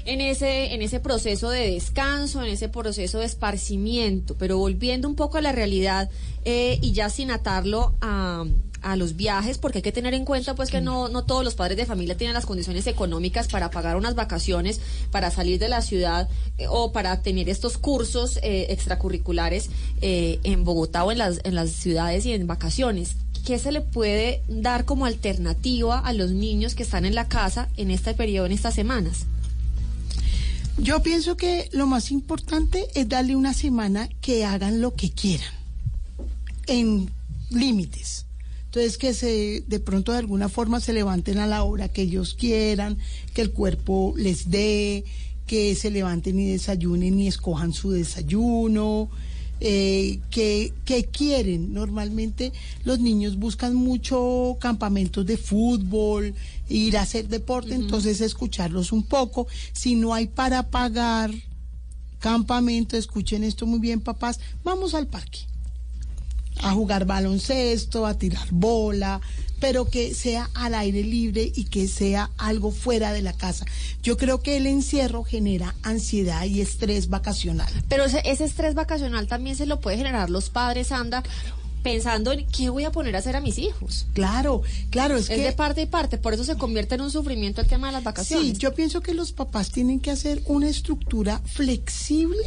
Speaker 25: en ese, en ese proceso de descanso, en ese proceso de esparcimiento. Pero volviendo un poco a la realidad eh, y ya sin atarlo a a los viajes, porque hay que tener en cuenta pues que no, no todos los padres de familia tienen las condiciones económicas para pagar unas vacaciones, para salir de la ciudad eh, o para tener estos cursos eh, extracurriculares eh, en Bogotá o en las, en las ciudades y en vacaciones. ¿Qué se le puede dar como alternativa a los niños que están en la casa en este periodo, en estas semanas?
Speaker 26: Yo pienso que lo más importante es darle una semana que hagan lo que quieran, en límites. Entonces que se de pronto de alguna forma se levanten a la hora que ellos quieran, que el cuerpo les dé, que se levanten y desayunen y escojan su desayuno, eh, que, que quieren. Normalmente los niños buscan mucho campamentos de fútbol, ir a hacer deporte, entonces escucharlos un poco. Si no hay para pagar campamento, escuchen esto muy bien, papás, vamos al parque. a jugar baloncesto, a tirar bola, pero que sea al aire libre y que sea algo fuera de la casa. Yo creo que el encierro genera ansiedad y estrés vacacional.
Speaker 25: Pero ese, ese estrés vacacional también se lo puede generar los padres, anda, pensando en qué voy a poner a hacer a mis hijos.
Speaker 26: Claro, claro, es,
Speaker 25: Es
Speaker 26: que
Speaker 25: de parte y parte, por eso se convierte en un sufrimiento el tema de las vacaciones.
Speaker 26: Sí, yo pienso que los papás tienen que hacer una estructura flexible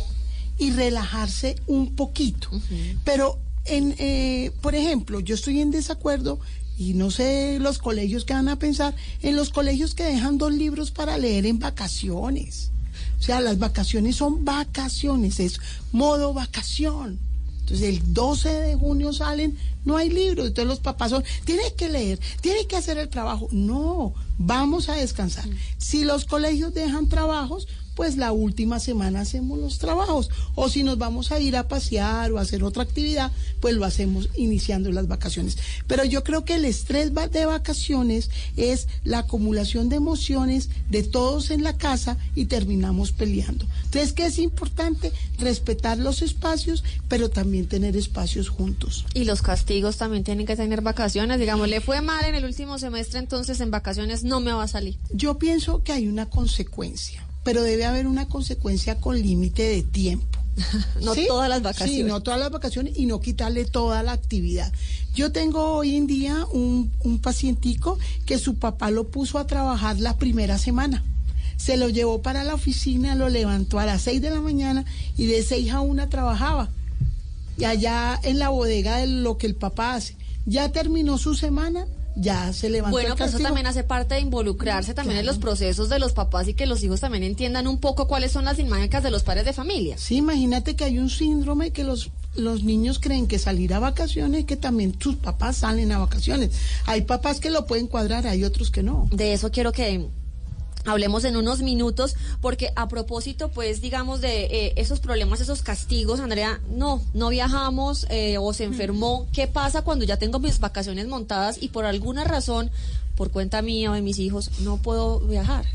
Speaker 26: y relajarse un poquito. Pero, en, eh, por ejemplo, yo estoy en desacuerdo y no sé los colegios que van a pensar, en los colegios que dejan dos libros para leer en vacaciones. O sea, las vacaciones son vacaciones, es modo vacación. Entonces el 12 de junio salen, no hay libros, entonces los papás son, tienes que leer, tienes que hacer el trabajo. No, vamos a descansar. Si los colegios dejan trabajos, pues la última semana hacemos los trabajos. O si nos vamos a ir a pasear o a hacer otra actividad, pues lo hacemos iniciando las vacaciones. Pero yo creo que el estrés de vacaciones es la acumulación de emociones de todos en la casa y terminamos peleando. Entonces, que es importante respetar los espacios, pero también tener espacios juntos.
Speaker 25: Y los castigos también tienen que tener vacaciones. Digamos, le fue mal en el último semestre, entonces en vacaciones no me va a salir.
Speaker 26: Yo pienso que hay una consecuencia, pero debe haber una consecuencia con límite de tiempo.
Speaker 25: No todas las vacaciones.
Speaker 26: Sí, no todas las vacaciones y no quitarle toda la actividad. Yo tengo hoy en día un, un pacientico que su papá lo puso a trabajar la primera semana. Se lo llevó para la oficina, lo levantó a las 6 de la mañana y de 6 a 1 trabajaba. Y allá en la bodega de lo que el papá hace. Ya terminó su semana, ya se levantó
Speaker 25: Bueno, pero eso también hace parte de involucrarse también en los procesos de los papás y que los hijos también entiendan un poco cuáles son las dinámicas de los padres de familia.
Speaker 26: Sí, imagínate que hay un síndrome que los, los niños creen que salir a vacaciones, que también sus papás salen a vacaciones. Hay papás que lo pueden cuadrar, hay otros que no.
Speaker 25: De eso quiero que hablemos en unos minutos, porque a propósito, pues, digamos, de eh, esos problemas, esos castigos, Andrea, no, no viajamos eh, o se enfermó. ¿Qué pasa cuando ya tengo mis vacaciones montadas y por alguna razón, por cuenta mía o de mis hijos, no puedo viajar?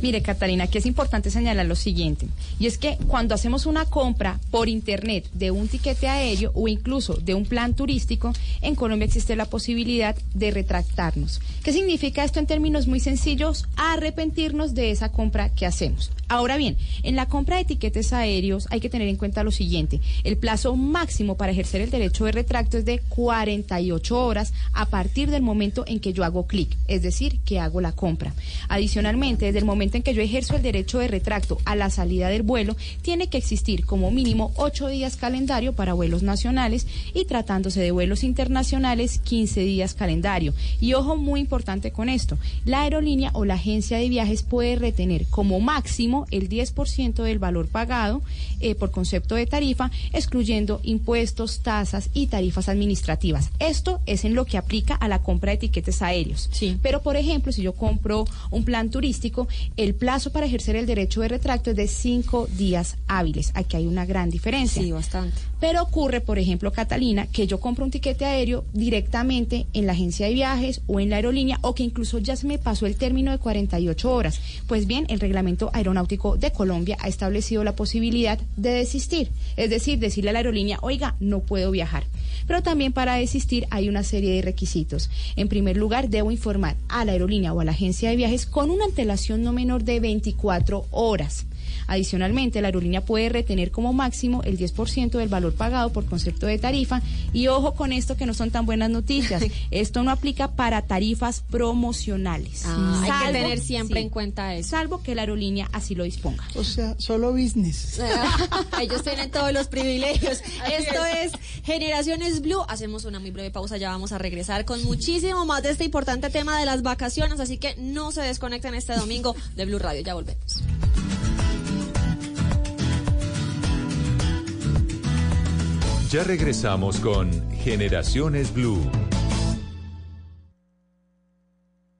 Speaker 27: Mire, Catalina, aquí es importante señalar lo siguiente, y es que cuando hacemos una compra por internet de un tiquete aéreo o incluso de un plan turístico, en Colombia existe la posibilidad de retractarnos. ¿Qué significa esto en términos muy sencillos? Arrepentirnos de esa compra que hacemos. Ahora bien, en la compra de tiquetes aéreos hay que tener en cuenta lo siguiente, el plazo máximo para ejercer el derecho de retracto es de 48 horas a partir del momento en que yo hago clic, es decir, que hago la compra. Adicionalmente, desde el momento en que yo ejerzo el derecho de retracto a la salida del vuelo, tiene que existir como mínimo 8 días calendario para vuelos nacionales y tratándose de vuelos internacionales, 15 días calendario. Y ojo muy importante con esto, la aerolínea o la agencia de viajes puede retener como máximo el 10% del valor pagado eh, por concepto de tarifa, excluyendo impuestos, tasas y tarifas administrativas. Esto es en lo que aplica a la compra de tiquetes aéreos. Pero, por ejemplo, si yo compro un plan turístico, el plazo para ejercer el derecho de retracto es de cinco días hábiles. Aquí hay una gran diferencia.
Speaker 25: Sí, bastante.
Speaker 27: Pero ocurre, por ejemplo, Catalina, que yo compro un tiquete aéreo directamente en la agencia de viajes o en la aerolínea o que incluso ya se me pasó el término de 48 horas. Pues bien, el reglamento aeronáutico de Colombia ha establecido la posibilidad de desistir, es decir, decirle a la aerolínea, oiga, no puedo viajar. Pero también para desistir hay una serie de requisitos. En primer lugar, debo informar a la aerolínea o a la agencia de viajes con una antelación no menor de 24 horas. Adicionalmente, la aerolínea puede retener como máximo el 10% del valor pagado por concepto de tarifa. Y ojo con esto que no son tan buenas noticias. esto no aplica para tarifas promocionales.
Speaker 25: Ah, hay que tener siempre
Speaker 27: sí,
Speaker 25: en cuenta eso.
Speaker 27: Salvo que la aerolínea así lo disponga.
Speaker 26: O sea, solo business.
Speaker 25: Ellos tienen todos los privilegios. Esto es Generaciones Blue. Hacemos una muy breve pausa, ya vamos a regresar con muchísimo más de este importante tema de las vacaciones, así que no se desconecten este domingo de Blue Radio. Ya volvemos.
Speaker 2: Ya regresamos con Generaciones Blue.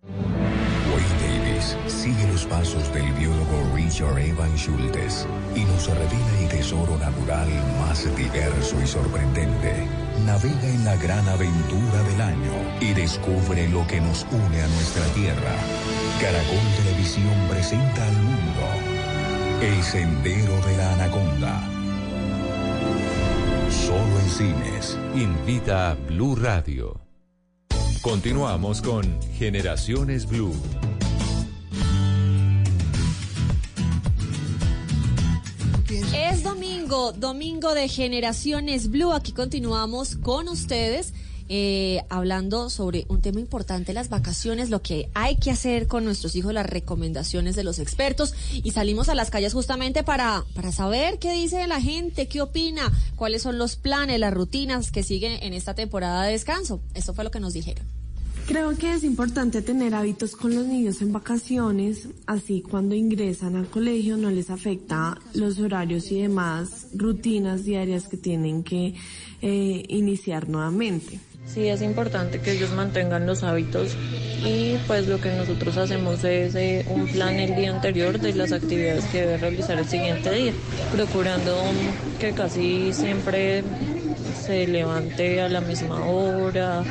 Speaker 28: Wayne Davis sigue los pasos del biólogo Richard Evan Schultes y nos revela el tesoro natural más diverso y sorprendente. Navega en la gran aventura del año y descubre lo que nos une a nuestra tierra. Caracol Televisión presenta al mundo El Sendero de la Anaconda. Solo en cines.
Speaker 2: invita a Blue Radio. Continuamos con Generaciones Blue.
Speaker 25: Es domingo, domingo de Generaciones Blue. Aquí continuamos con ustedes. Eh, hablando sobre un tema importante, las vacaciones, lo que hay que hacer con nuestros hijos, las recomendaciones de los expertos y salimos a las calles justamente para, para saber qué dice la gente, qué opina, cuáles son los planes, las rutinas que siguen en esta temporada de descanso. Esto fue lo que nos dijeron.
Speaker 29: Creo que es importante tener hábitos con los niños en vacaciones, así cuando ingresan al colegio no les afecta los horarios y demás rutinas diarias que tienen que eh, iniciar nuevamente.
Speaker 30: Sí, es importante que ellos mantengan los hábitos y pues lo que nosotros hacemos es eh, un plan el día anterior de las actividades que debe realizar el siguiente día, procurando que casi siempre se levante a la misma hora,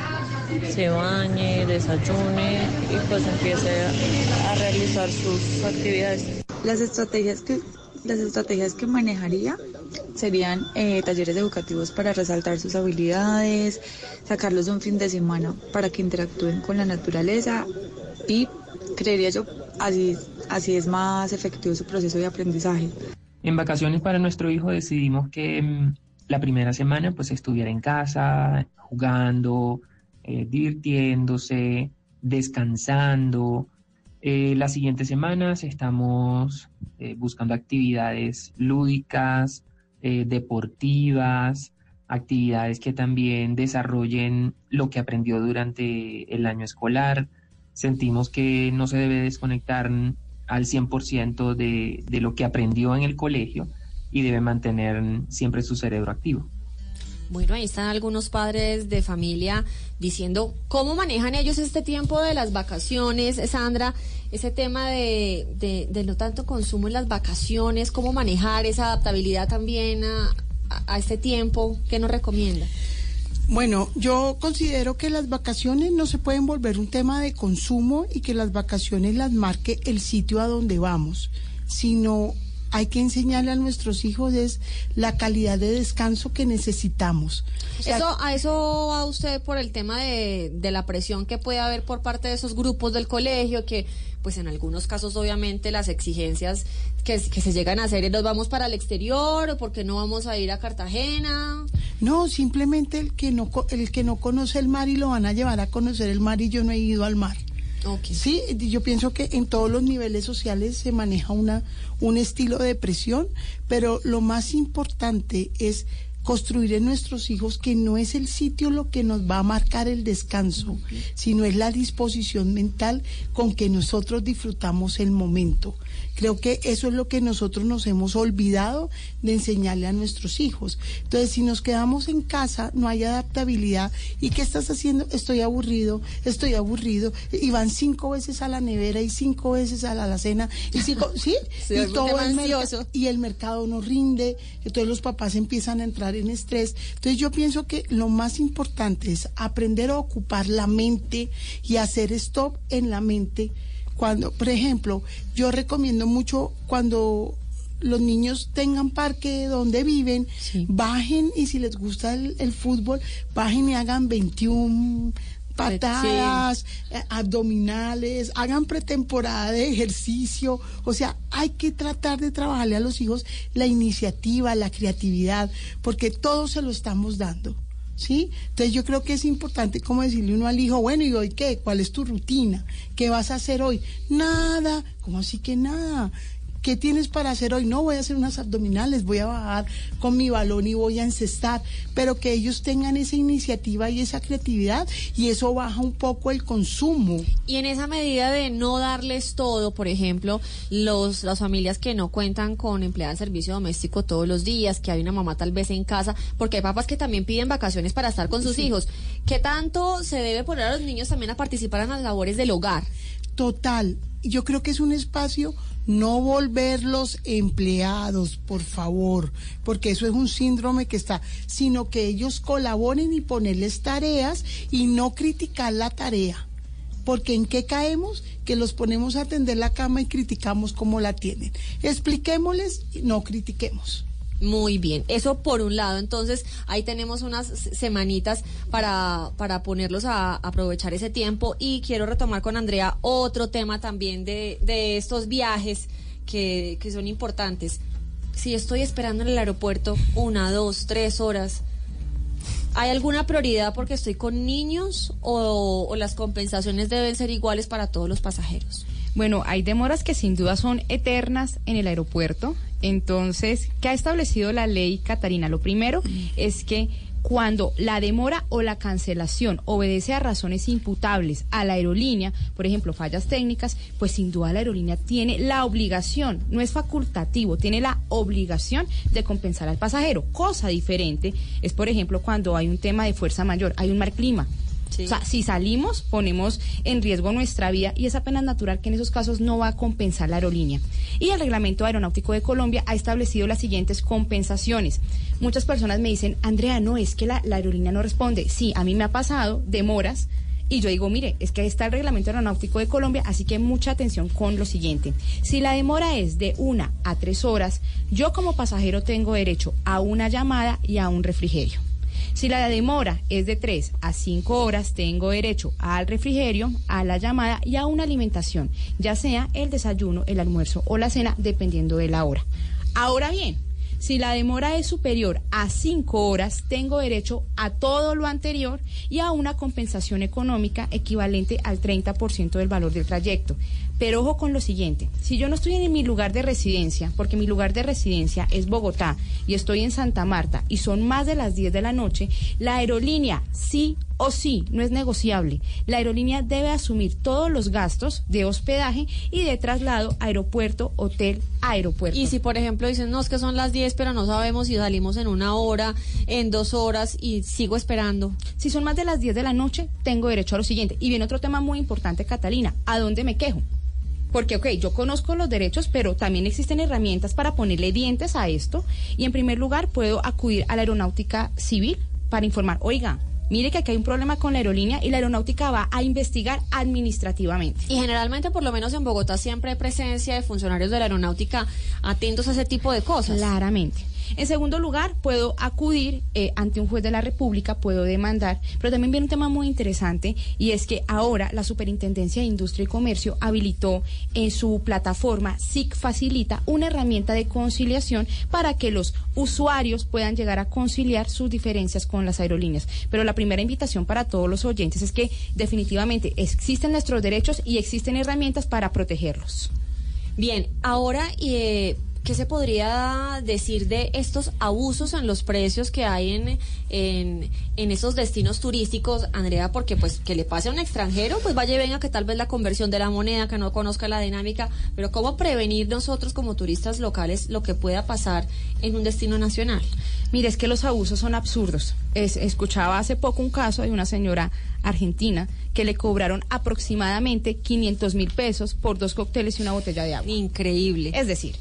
Speaker 30: se bañe, desayune y pues empiece a, a realizar sus actividades.
Speaker 31: Las estrategias que las estrategias que manejaría serían eh, talleres educativos para resaltar sus habilidades, sacarlos de un fin de semana para que interactúen con la naturaleza y creería yo así así es más efectivo su proceso de aprendizaje.
Speaker 32: En vacaciones para nuestro hijo decidimos que mm, la primera semana pues estuviera en casa, jugando, eh, divirtiéndose, descansando. Eh, las siguientes semanas estamos buscando actividades lúdicas, eh, deportivas, actividades que también desarrollen lo que aprendió durante el año escolar. Sentimos que no se debe desconectar al 100% de, de lo que aprendió en el colegio y debe mantener siempre su cerebro activo.
Speaker 25: Bueno, ahí están algunos padres de familia diciendo cómo manejan ellos este tiempo de las vacaciones, Sandra, ese tema de, de, de no tanto consumo en las vacaciones, cómo manejar esa adaptabilidad también a, a, a este tiempo, ¿qué nos recomienda?
Speaker 26: Bueno, yo considero que las vacaciones no se pueden volver un tema de consumo y que las vacaciones las marque el sitio a donde vamos, sino hay que enseñarle a nuestros hijos es la calidad de descanso que necesitamos. O sea,
Speaker 25: Eso, a eso va usted por el tema de, de la presión que puede haber por parte de esos grupos del colegio, que pues en algunos casos obviamente las exigencias que, que se llegan a hacer es nos vamos para el exterior o porque no vamos a ir a Cartagena.
Speaker 26: No, simplemente el que no el que no conoce el mar y lo van a llevar a conocer el mar y yo no he ido al mar. Sí, yo pienso que en todos los niveles sociales se maneja una un estilo de presión, pero lo más importante es construir en nuestros hijos que no es el sitio lo que nos va a marcar el descanso, sino es la disposición mental con que nosotros disfrutamos el momento. Creo que eso es lo que nosotros nos hemos olvidado de enseñarle a nuestros hijos. Entonces, si nos quedamos en casa, no hay adaptabilidad. ¿Y qué estás haciendo? Estoy aburrido, estoy aburrido. Y van cinco veces a la nevera y cinco veces a la alacena. Y cinco, ¿sí?
Speaker 25: Sí,
Speaker 26: y, todo el merca-
Speaker 25: ansioso.
Speaker 26: y el mercado no rinde. Entonces los papás empiezan a entrar en estrés. Entonces yo pienso que lo más importante es aprender a ocupar la mente y hacer stop en la mente cuando, por ejemplo, yo recomiendo mucho cuando los niños tengan parque donde viven, bajen y si les gusta el, el fútbol, bajen y hagan 21 patadas, eh, abdominales, hagan pretemporada de ejercicio, o sea, hay que tratar de trabajarle a los hijos la iniciativa, la creatividad, porque todo se lo estamos dando. ¿Sí? Entonces yo creo que es importante como decirle uno al hijo, bueno, ¿y hoy qué? ¿Cuál es tu rutina? ¿Qué vas a hacer hoy? Nada, ¿cómo así que nada? ¿Qué tienes para hacer hoy? No, voy a hacer unas abdominales, voy a bajar con mi balón y voy a encestar, pero que ellos tengan esa iniciativa y esa creatividad y eso baja un poco el consumo.
Speaker 25: Y en esa medida de no darles todo, por ejemplo, los, las familias que no cuentan con empleada de servicio doméstico todos los días, que hay una mamá tal vez en casa, porque hay papás que también piden vacaciones para estar con sus
Speaker 26: Sí.
Speaker 25: hijos. ¿Qué tanto se debe poner a los niños también a participar en las labores del hogar?
Speaker 26: Total, yo creo que es un espacio no volverlos empleados, por favor, porque eso es un síndrome que está, sino que ellos colaboren y ponerles tareas y no criticar la tarea. Porque en qué caemos? Que los ponemos a atender la cama y criticamos cómo la tienen. Expliquémosles y no critiquemos.
Speaker 25: Muy bien, eso por un lado. Entonces, ahí tenemos unas semanitas para, para ponerlos a, aprovechar ese tiempo. Y quiero retomar con Andrea otro tema también de, de estos viajes que, que son importantes. Si estoy esperando en el aeropuerto una, dos, tres horas, ¿hay alguna prioridad porque estoy con niños o las compensaciones deben ser iguales para todos los pasajeros?
Speaker 27: Bueno, hay demoras que sin duda son eternas en el aeropuerto. Entonces, ¿qué ha establecido la ley, Catarina? Lo primero es que cuando la demora o la cancelación obedece a razones imputables a la aerolínea, por ejemplo, fallas técnicas, pues sin duda la aerolínea tiene la obligación, no es facultativo, tiene la obligación de compensar al pasajero. Cosa diferente es, por ejemplo, cuando hay un tema de fuerza mayor, hay un mal clima. O sea, si salimos, ponemos en riesgo nuestra vida y es apenas natural que en esos casos no va a compensar la aerolínea. Y el Reglamento Aeronáutico de Colombia ha establecido las siguientes compensaciones. Muchas personas me dicen, Andrea, no, es que la, la aerolínea no responde. Sí, a mí me ha pasado demoras. Y yo digo, mire, es que ahí está el reglamento aeronáutico de Colombia, así que mucha atención con lo siguiente. Si la demora es de una a tres horas, yo como pasajero tengo derecho a una llamada y a un refrigerio. Si la demora es de 3 a 5 horas, tengo derecho al refrigerio, a la llamada y a una alimentación, ya sea el desayuno, el almuerzo o la cena, dependiendo de la hora. Ahora bien, si la demora es superior a 5 horas, tengo derecho a todo lo anterior y a una compensación económica equivalente al 30% del valor del trayecto. Pero ojo con lo siguiente, si yo no estoy en mi lugar de residencia, porque mi lugar de residencia es Bogotá y estoy en Santa Marta y son más de las 10 de la noche, la aerolínea sí o sí no es negociable. La aerolínea debe asumir todos los gastos de hospedaje y de traslado aeropuerto, hotel, aeropuerto.
Speaker 25: Y si, por ejemplo, dicen, no, es que son las 10, pero no sabemos si salimos en una hora, en dos horas y sigo esperando.
Speaker 27: Si son más de las 10 de la noche, tengo derecho a lo siguiente. Y viene otro tema muy importante, Catalina. ¿A dónde me quejo? Porque, ok, yo conozco los derechos, pero también existen herramientas para ponerle dientes a esto. Y en primer lugar, puedo acudir a la aeronáutica civil para informar, oiga, mire que aquí hay un problema con la aerolínea y la aeronáutica va a investigar administrativamente.
Speaker 25: Y generalmente, por lo menos en Bogotá, siempre hay presencia de funcionarios de la aeronáutica atentos a ese tipo de cosas.
Speaker 27: Claramente. En segundo lugar, puedo acudir eh, ante un juez de la República, puedo demandar, pero también viene un tema muy interesante y es que ahora la Superintendencia de Industria y Comercio habilitó en su plataforma SIC Facilita una herramienta de conciliación para que los usuarios puedan llegar a conciliar sus diferencias con las aerolíneas. Pero la primera invitación para todos los oyentes es que definitivamente existen nuestros derechos y existen herramientas para protegerlos.
Speaker 25: Bien, ahora, eh, ¿qué se podría decir de estos abusos en los precios que hay en, en, en esos destinos turísticos, Andrea? Porque pues que le pase a un extranjero, pues vaya y venga que tal vez la conversión de la moneda, que no conozca la dinámica, pero ¿cómo prevenir nosotros como turistas locales lo que pueda pasar en un destino nacional?
Speaker 27: Mire, es que los abusos son absurdos. Es- escuchaba hace poco un caso de una señora argentina que le cobraron aproximadamente 500 mil pesos por dos cócteles y una botella de agua.
Speaker 25: Increíble.
Speaker 27: Es decir,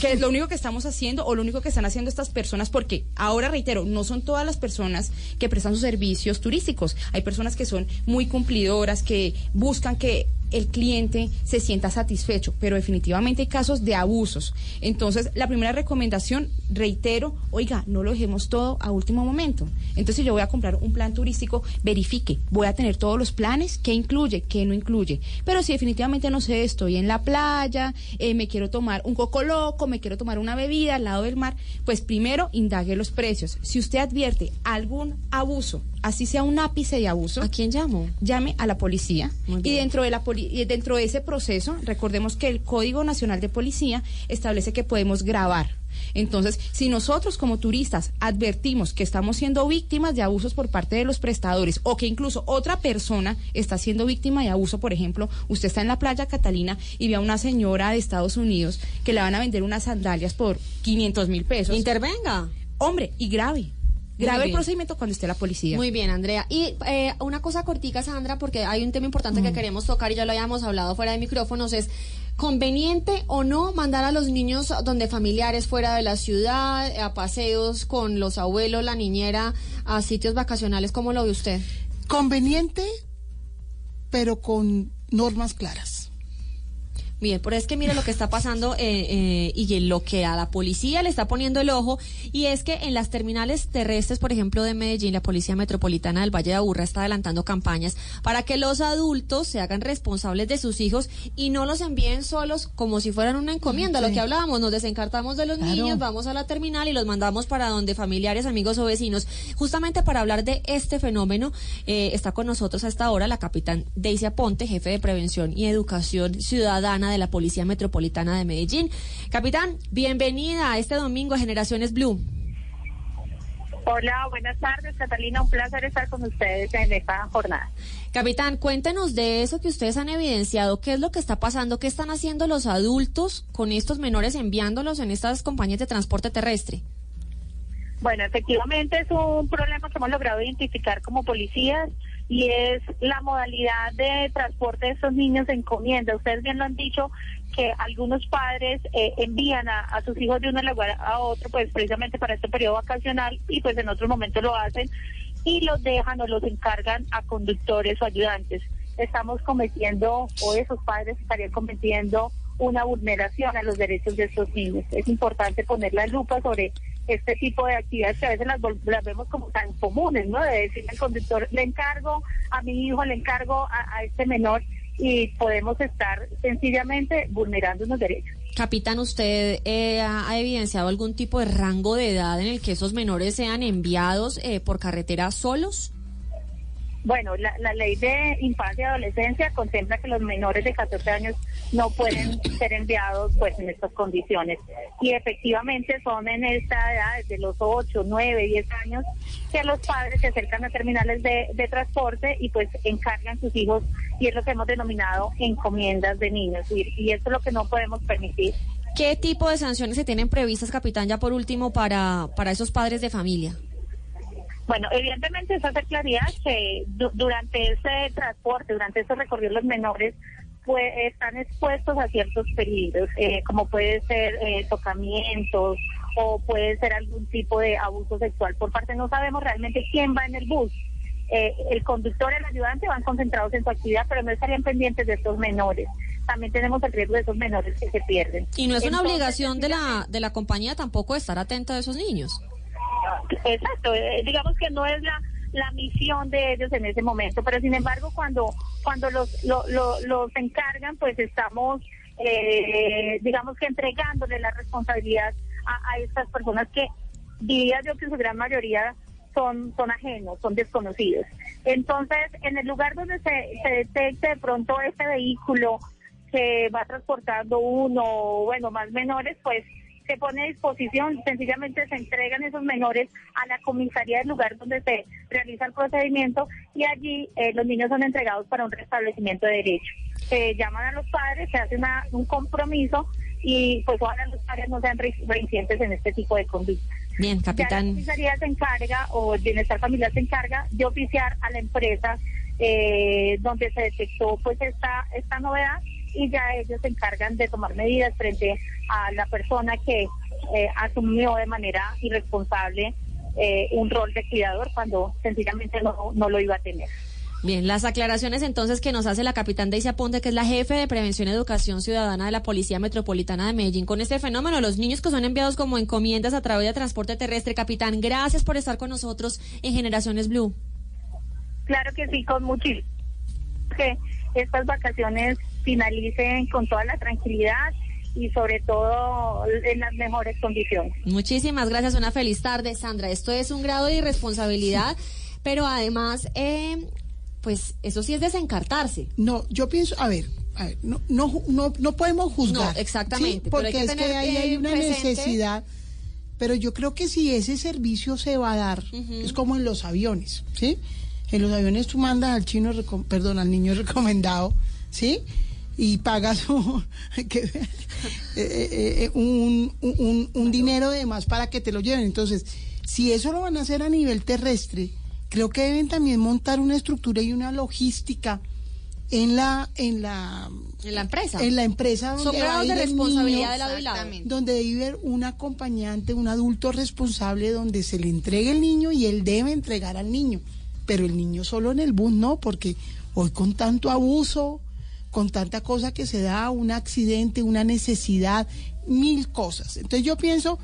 Speaker 27: que es lo único que estamos haciendo o lo único que están haciendo estas personas, porque ahora reitero, no son todas las personas que prestan sus servicios turísticos. Hay personas que son muy cumplidoras, que buscan que el cliente se sienta satisfecho, pero definitivamente hay casos de abusos. Entonces, la primera recomendación, reitero, oiga, no lo dejemos todo a último momento. Entonces, yo voy a comprar un plan turístico, verifique, voy a tener todos los planes, qué incluye, qué no incluye. Pero si definitivamente no sé, estoy en la playa, eh, me quiero tomar un coco loco, me quiero tomar una bebida al lado del mar, pues primero indague los precios. Si usted advierte algún abuso, así sea un ápice de abuso,
Speaker 25: ¿a quién llamo?
Speaker 27: Llame a la policía. Y dentro de la poli- y dentro de ese proceso, recordemos que el Código Nacional de Policía establece que podemos grabar. Entonces, si nosotros como turistas advertimos que estamos siendo víctimas de abusos por parte de los prestadores o que incluso otra persona está siendo víctima de abuso, por ejemplo, usted está en la playa Catalina y ve a una señora de Estados Unidos que le van a vender unas sandalias por 500 mil pesos.
Speaker 25: Intervenga.
Speaker 27: Hombre, y grave. Grave el procedimiento cuando esté la policía.
Speaker 25: Muy bien, Andrea. Y eh, una cosa cortica, Sandra, porque hay un tema importante
Speaker 27: Mm.
Speaker 25: que queremos tocar y ya lo habíamos hablado fuera de micrófonos, es conveniente o no mandar a los niños donde familiares fuera de la ciudad, a paseos con los abuelos, la niñera, a sitios vacacionales, ¿cómo lo ve usted?
Speaker 26: Conveniente, pero con normas claras.
Speaker 25: Bien, pero es que mire lo que está pasando eh, eh, y lo que a la policía le está poniendo el ojo, y es que en las terminales terrestres, por ejemplo, de Medellín, la Policía Metropolitana del Valle de Aburra está adelantando campañas para que los adultos se hagan responsables de sus hijos y no los envíen solos como si fueran una encomienda. Lo que hablábamos, nos desencartamos de los
Speaker 26: Claro.
Speaker 25: niños, vamos a la terminal y los mandamos para donde familiares, amigos o vecinos. Justamente para hablar de este fenómeno, eh, está con nosotros a esta hora la capitán Daisy Aponte, jefe de Prevención y Educación Ciudadana de la Policía Metropolitana de Medellín. Capitán, bienvenida a este domingo a Generaciones Blue.
Speaker 33: Hola, buenas tardes, Catalina. Un placer estar con ustedes en esta jornada.
Speaker 25: Capitán, cuéntenos de eso que ustedes han evidenciado, qué es lo que está pasando, qué están haciendo los adultos con estos menores enviándolos en estas compañías de transporte terrestre.
Speaker 33: Bueno, efectivamente es un problema que hemos logrado identificar como policías y es la modalidad de transporte de estos niños de encomienda. Ustedes bien lo han dicho que algunos padres eh, envían a, a sus hijos de un lugar a otro, pues precisamente para este periodo vacacional y pues en otros momentos lo hacen y los dejan o los encargan a conductores o ayudantes. Estamos cometiendo, o esos padres estarían cometiendo una vulneración a los derechos de estos niños. Es importante poner la lupa sobre este tipo de actividades que a veces las, las vemos como tan comunes, ¿no? De decirle al conductor, le encargo a mi hijo, le encargo a, a este menor y podemos estar sencillamente vulnerando unos derechos.
Speaker 25: Capitán, ¿usted eh, ha evidenciado algún tipo de rango de edad en el que esos menores sean enviados eh, por carretera solos?
Speaker 33: Bueno, la, la ley de infancia y adolescencia contempla que los menores de 14 años no pueden ser enviados pues en estas condiciones. Y efectivamente son en esta edad, desde los 8, 9, 10 años, que los padres se acercan a terminales de, transporte y pues encargan sus hijos y es lo que hemos denominado encomiendas de niños. Y, y esto es lo que no podemos permitir.
Speaker 25: ¿Qué tipo de sanciones se tienen previstas, capitán, ya por último, para, para esos padres de familia?
Speaker 33: Bueno, evidentemente es hacer claridad que du- durante ese transporte, durante ese recorrido, los menores pues, están expuestos a ciertos peligros, eh, como puede ser eh, tocamientos o puede ser algún tipo de abuso sexual por parte. No sabemos realmente quién va en el bus. Eh, el conductor y el ayudante van concentrados en su actividad, pero no estarían pendientes de estos menores. También tenemos el riesgo de esos menores que se pierden.
Speaker 25: Y no es una
Speaker 33: Entonces,
Speaker 25: obligación de la, de la compañía tampoco estar atenta a esos niños.
Speaker 33: Exacto, eh, digamos que no es la, la misión de ellos en ese momento, pero sin embargo cuando cuando los lo- lo- los encargan, pues estamos, eh, digamos que entregándole la responsabilidad a, a estas personas que diría yo que su gran mayoría son, son ajenos, son desconocidos. Entonces, en el lugar donde se, se detecte de pronto este vehículo que va transportando uno bueno, más menores, pues se pone a disposición, sencillamente se entregan esos menores a la comisaría del lugar donde se realiza el procedimiento y allí eh, los niños son entregados para un restablecimiento de derecho. Se llaman a los padres, se hace una- un compromiso y pues ojalá los padres no sean re- reincidentes en este tipo de conducta.
Speaker 25: Bien,
Speaker 33: Ya la
Speaker 25: capitán.
Speaker 33: comisaría se encarga o el bienestar familiar se encarga de oficiar a la empresa eh, donde se detectó pues esta esta novedad y ya ellos se encargan de tomar medidas frente a la persona que eh, asumió de manera irresponsable eh, un rol de cuidador cuando sencillamente no, no lo iba a tener.
Speaker 25: Bien, las aclaraciones entonces que nos hace la capitán Daisy Aponte, que es la jefe de Prevención y Educación Ciudadana de la Policía Metropolitana de Medellín, con este fenómeno, los niños que son enviados como encomiendas a través de transporte terrestre. Capitán, gracias por estar con nosotros en Generaciones Blue.
Speaker 33: Claro que sí, con muchísimo. Que estas vacaciones finalicen con toda la tranquilidad y sobre todo en las mejores condiciones.
Speaker 25: Muchísimas gracias, una feliz tarde, Sandra. Esto es un grado de irresponsabilidad, pero además, eh, pues eso sí es desencartarse.
Speaker 26: No, yo pienso, a ver, a ver, no, no, ju- no, no podemos juzgar.
Speaker 25: No, exactamente,
Speaker 26: ¿sí?
Speaker 25: pero
Speaker 26: Porque
Speaker 25: hay que
Speaker 26: es que ahí hay una
Speaker 25: presente-
Speaker 26: necesidad. Pero yo creo que si ese servicio se va a dar, es como en los aviones, ¿sí? En los aviones tú mandas al chino, perdón, al niño recomendado, ¿sí? Y pagas un, eh, eh, eh, un, un- un dinero de más para que te lo lleven. Entonces, si eso lo van a hacer a nivel terrestre, creo que deben también montar una estructura y una logística en la en la
Speaker 25: en la empresa
Speaker 26: en la empresa
Speaker 25: Son
Speaker 26: donde a
Speaker 25: grados de responsabilidad
Speaker 26: niño,
Speaker 25: de lado y lado.
Speaker 26: donde un acompañante un adulto responsable donde se le entregue el niño y él debe entregar al niño pero el niño solo en el bus no porque hoy con tanto abuso con tanta cosa que se da, un accidente, una necesidad, mil cosas. Entonces yo pienso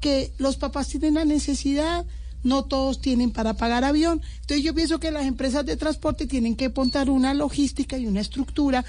Speaker 26: que los papás tienen la necesidad, no todos tienen para pagar avión. Entonces yo pienso que las empresas de transporte tienen que montar una logística y una estructura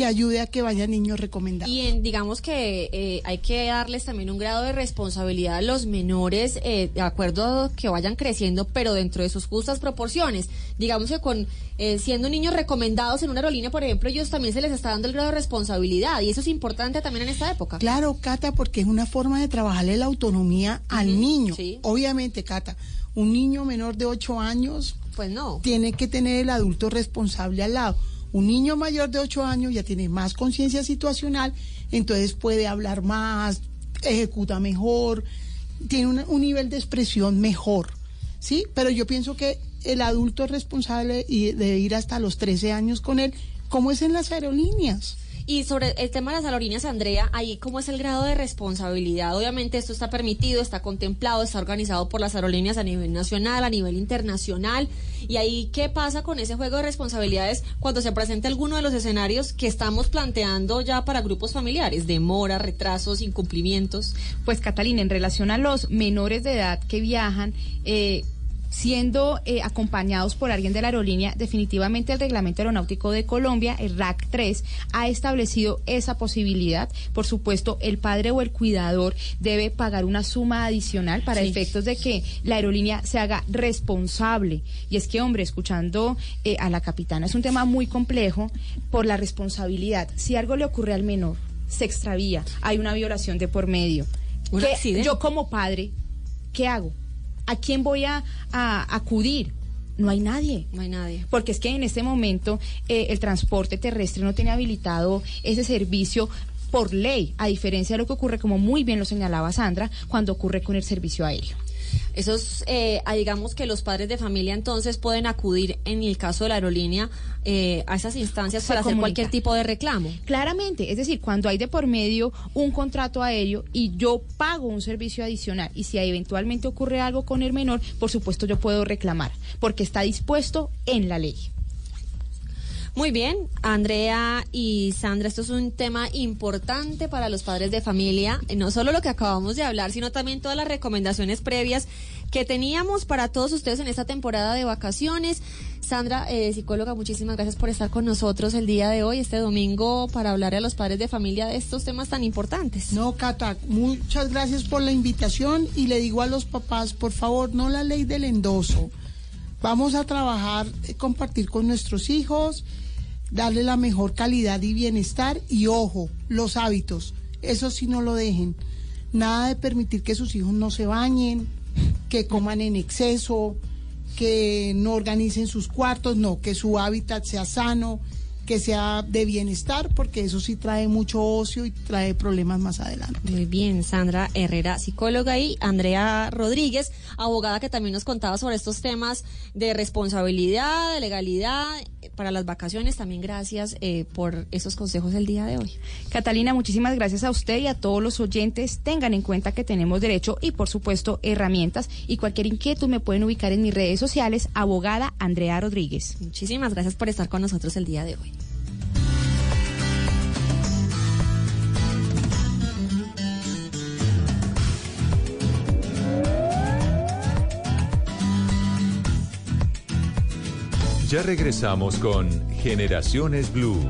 Speaker 26: que ayude a que vayan niños recomendados.
Speaker 25: Y en, digamos que eh, hay que darles también un grado de responsabilidad a los menores, eh, de acuerdo a que vayan creciendo, pero dentro de sus justas proporciones. Digamos que con eh, siendo niños recomendados en una aerolínea, por ejemplo, ellos también se les está dando el grado de responsabilidad. Y eso es importante también en esta época.
Speaker 26: Claro, Cata, porque es una forma de trabajarle la autonomía al niño. Obviamente, Cata, un niño menor de 8 años,
Speaker 25: pues no.
Speaker 26: Tiene que tener el adulto responsable al lado. Un niño mayor de 8 años ya tiene más conciencia situacional, entonces puede hablar más, ejecuta mejor, tiene un, nivel de expresión mejor, ¿sí? Pero yo pienso que el adulto es responsable de ir hasta los 13 años con él, como es en las aerolíneas.
Speaker 25: Y sobre el tema de las aerolíneas, Andrea, ahí cómo es el grado de responsabilidad. Obviamente esto está permitido, está contemplado, está organizado por las aerolíneas a nivel nacional, a nivel internacional. Y ahí, ¿qué pasa con ese juego de responsabilidades cuando se presenta alguno de los escenarios que estamos planteando ya para grupos familiares? Demora, retrasos, incumplimientos.
Speaker 27: Pues Catalina, en relación a los menores de edad que viajan, eh, siendo eh, acompañados por alguien de la aerolínea, definitivamente el Reglamento Aeronáutico de Colombia, el RAC 3, ha establecido esa posibilidad. Por supuesto, el padre o el cuidador debe pagar una suma adicional para efectos de que la aerolínea se haga responsable. Y es que, hombre, escuchando eh, a la capitana, es un tema muy complejo por la responsabilidad. Si algo le ocurre al menor, se extravía, hay una violación de por medio.
Speaker 25: Un
Speaker 27: ¿Qué-
Speaker 25: accidente.
Speaker 27: yo como padre, ¿qué hago? ¿A quién voy a, a acudir? No hay nadie.
Speaker 25: No hay nadie.
Speaker 27: Porque es que en este momento eh, el transporte terrestre no tiene habilitado ese servicio por ley, a diferencia de lo que ocurre, como muy bien lo señalaba Sandra, cuando ocurre con el servicio aéreo.
Speaker 25: Esos, eh, digamos que los padres de familia entonces pueden acudir en el caso de la aerolínea eh, a esas instancias
Speaker 27: Se
Speaker 25: para hacer cualquier tipo de reclamo.
Speaker 27: Claramente, es decir, cuando hay de por medio un contrato aéreo y yo pago un servicio adicional y si eventualmente ocurre algo con el menor, por supuesto yo puedo reclamar, porque está dispuesto en la ley.
Speaker 25: Muy bien, Andrea y Sandra, esto es un tema importante para los padres de familia, eh, no solo lo que acabamos de hablar, sino también todas las recomendaciones previas que teníamos para todos ustedes en esta temporada de vacaciones. Sandra, eh, psicóloga, muchísimas gracias por estar con nosotros el día de hoy, este domingo, para hablar a los padres de familia de estos temas tan importantes.
Speaker 26: No, Cata, muchas gracias por la invitación y le digo a los papás, por favor, no la ley del endoso. Vamos a trabajar, eh, compartir con nuestros hijos, darle la mejor calidad y bienestar y ojo, los hábitos, eso sí no lo dejen. Nada de permitir que sus hijos no se bañen, que coman en exceso, que no organicen sus cuartos, no, que su hábitat sea sano, que sea de bienestar, porque eso sí trae mucho ocio y trae problemas más adelante.
Speaker 25: Muy bien, Sandra Herrera, psicóloga, y Andrea Rodríguez, abogada que también nos contaba sobre estos temas de responsabilidad, de legalidad para las vacaciones. También gracias eh, por esos consejos el día de hoy.
Speaker 27: Catalina, muchísimas gracias a usted y a todos los oyentes. Tengan en cuenta que tenemos derecho y, por supuesto, herramientas. Y cualquier inquietud me pueden ubicar en mis redes sociales, abogada Andrea Rodríguez.
Speaker 25: Muchísimas gracias por estar con nosotros el día de hoy.
Speaker 2: Ya regresamos con Generaciones Blue.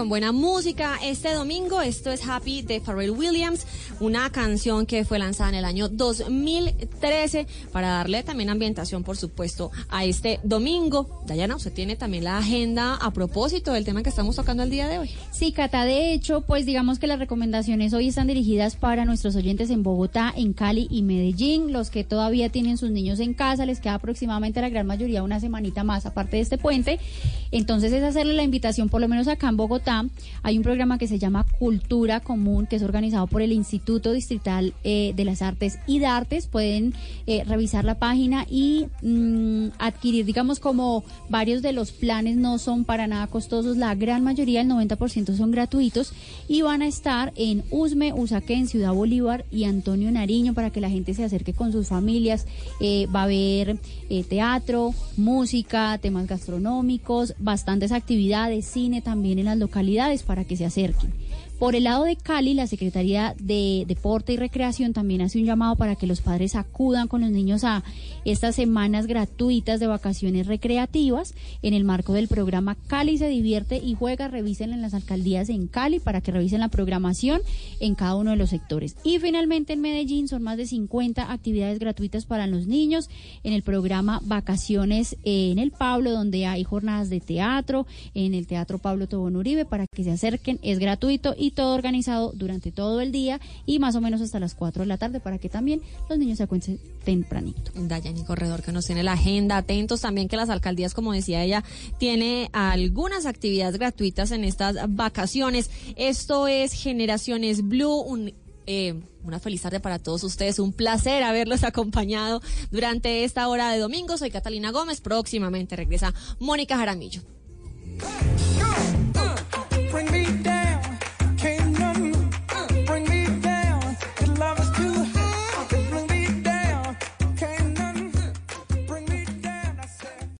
Speaker 25: Con buena música. Este domingo, esto es Happy de Pharrell Williams, una canción que fue lanzada en el año 2013 para darle también ambientación, por supuesto, a este domingo. Dayana, usted tiene también la agenda a propósito del tema que estamos tocando el día de hoy.
Speaker 34: Sí, Cata, de hecho, pues digamos que las recomendaciones hoy están dirigidas para nuestros oyentes en Bogotá, en Cali y Medellín. Los que todavía tienen sus niños en casa, les queda aproximadamente la gran mayoría una semanita más aparte de este puente. Entonces es hacerle la invitación, por lo menos acá en Bogotá, hay un programa que se llama Cultura Común, que es organizado por el Instituto Distrital eh, de las Artes y Dartes. Pueden eh, revisar la página y mm, adquirir, digamos, como varios de los planes no son para nada costosos, la gran mayoría, el 90% son gratuitos y van a estar en Usme, Usaquén, Ciudad Bolívar y Antonio Nariño para que la gente se acerque con sus familias. Eh, va a haber eh, teatro, música, temas gastronómicos, bastantes actividades, cine también en las localidades para que se acerquen. Por el lado de Cali, la Secretaría de Deporte y Recreación también hace un llamado para que los padres acudan con los niños a estas semanas gratuitas de vacaciones recreativas en el marco del programa Cali se divierte y juega. Revisen en las alcaldías en Cali para que revisen la programación en cada uno de los sectores. Y finalmente en Medellín son más de 50 actividades gratuitas para los niños en el programa Vacaciones en el Pablo, donde hay jornadas de teatro, en el Teatro Pablo Tobón Uribe, para que se acerquen. Es gratuito y todo organizado durante todo el día y más o menos hasta las 4 de la tarde para que también los niños se acuesten tempranito.
Speaker 25: Dayani Corredor que nos tiene la agenda. Atentos también que las alcaldías, como decía ella, tiene algunas actividades gratuitas en estas vacaciones. Esto es Generaciones Blue, un eh, una feliz tarde para todos ustedes. Un placer haberlos acompañado durante esta hora de domingo. Soy Catalina Gómez. Próximamente regresa Mónica Jaramillo.